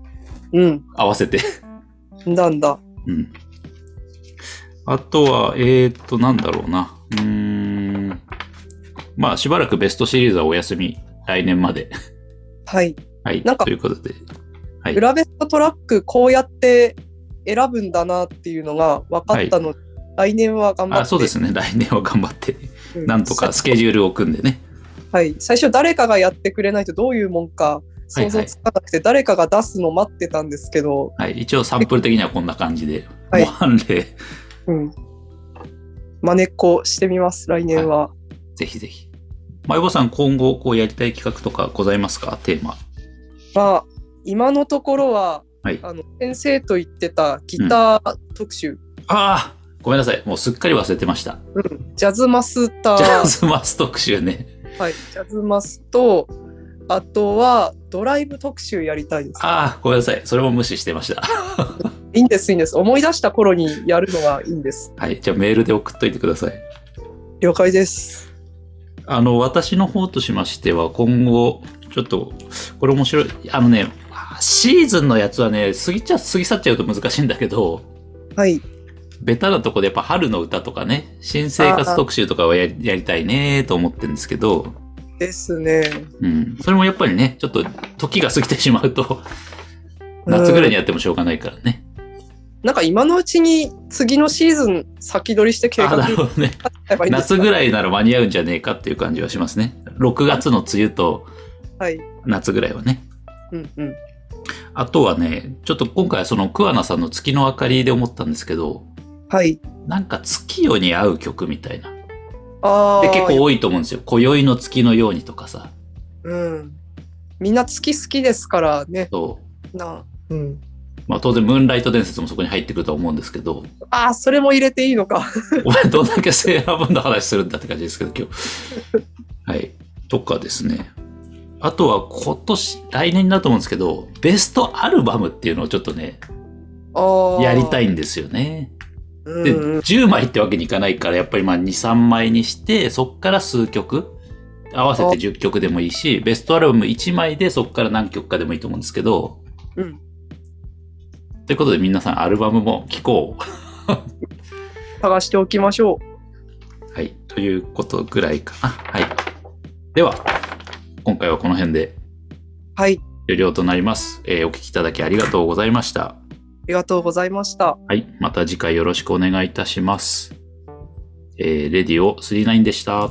うん。合わせて。なんだ。うん。あとは、えーと、なんだろうな。うーん。まあ、しばらくベストシリーズはお休み。来年まで。はい。はい。なんかということで。はい。裏ベストトラックこうやって選ぶんだなっていうのが分かったので、来年は頑張って。あ、そうですね。来年は頑張って、うんなんとかスケジュールを組んでね。はい。最初誰かがやってくれないとどういうもんか想像つかなくて、誰かが出すの待ってたんですけど、はい。一応サンプル的にはこんな感じで。はい模範例、うん。真似っこしてみます、来年は。ぜひぜひ。まゆぼさん、今後こうやりたい企画とかございますか？テーマ。まあ、今のところは、はいあの先生と言ってたギター特集、ああごめんなさい。もうすっかり忘れてました。うんジャズマスタジャー、ズマス特集ね。はい、ジャズマスと、あとはドライブ特集やりたいです。ああ、ごめんなさい。それも無視してました。[laughs] いいんです、いいんです。思い出した頃にやるのがいいんです。はい。じゃあメールで送っといてください。了解です。あの、私の方としましては、今後、ちょっと、これ面白い。あのね、シーズンのやつはね、過ぎちゃ、過ぎ去っちゃうと難しいんだけど、はい。ベタなとこでやっぱ春の歌とかね、新生活特集とかはややりたいねと思ってるんですけど、ですね。うん。それもやっぱりね、ちょっと時が過ぎてしまうと、夏ぐらいにやってもしょうがないからね。なんか今のうちに次のシーズン先取りして計あ、画なるほどね。夏ぐらいなら間に合うんじゃねえかっていう感じはしますね。6月の梅雨とはい。夏ぐらいはね。うんうん。あとはね、ちょっと今回はその桑名さんの月の明かりで思ったんですけど、はい。なんか月夜に合う曲みたいな。ああ。で結構多いと思うんですよ。今宵の月のようにとかさ。うん。みんな月好きですからね。そう。なうん。まあ当然ムーンライト伝説もそこに入ってくるとは思うんですけど、ああ、それも入れていいのか。お前どんだけセーラームーンの話するんだって感じですけど、今日。[laughs] はい。とかですね。あとは今年、来年だと思うんですけど、ベストアルバムっていうのをちょっとね、ああ。やりたい。いんですよね。うんで、うん。10枚ってわけにいかないから、やっぱりまあ2、3枚にして、そっから数曲、合わせて10曲でもいいし、ベストアルバム1枚でそっから何曲かでもいいと思うんですけど、うん。ということで皆さんアルバムも聴こう。[laughs] 探しておきましょはい。ということぐらいかな。はい。では、今回はこの辺でう。はい。終了となります。えーお聞きいただきありがとうございました。ありがとうございました。はい。また次回よろしくお願いいたします。えーレディオ39でした。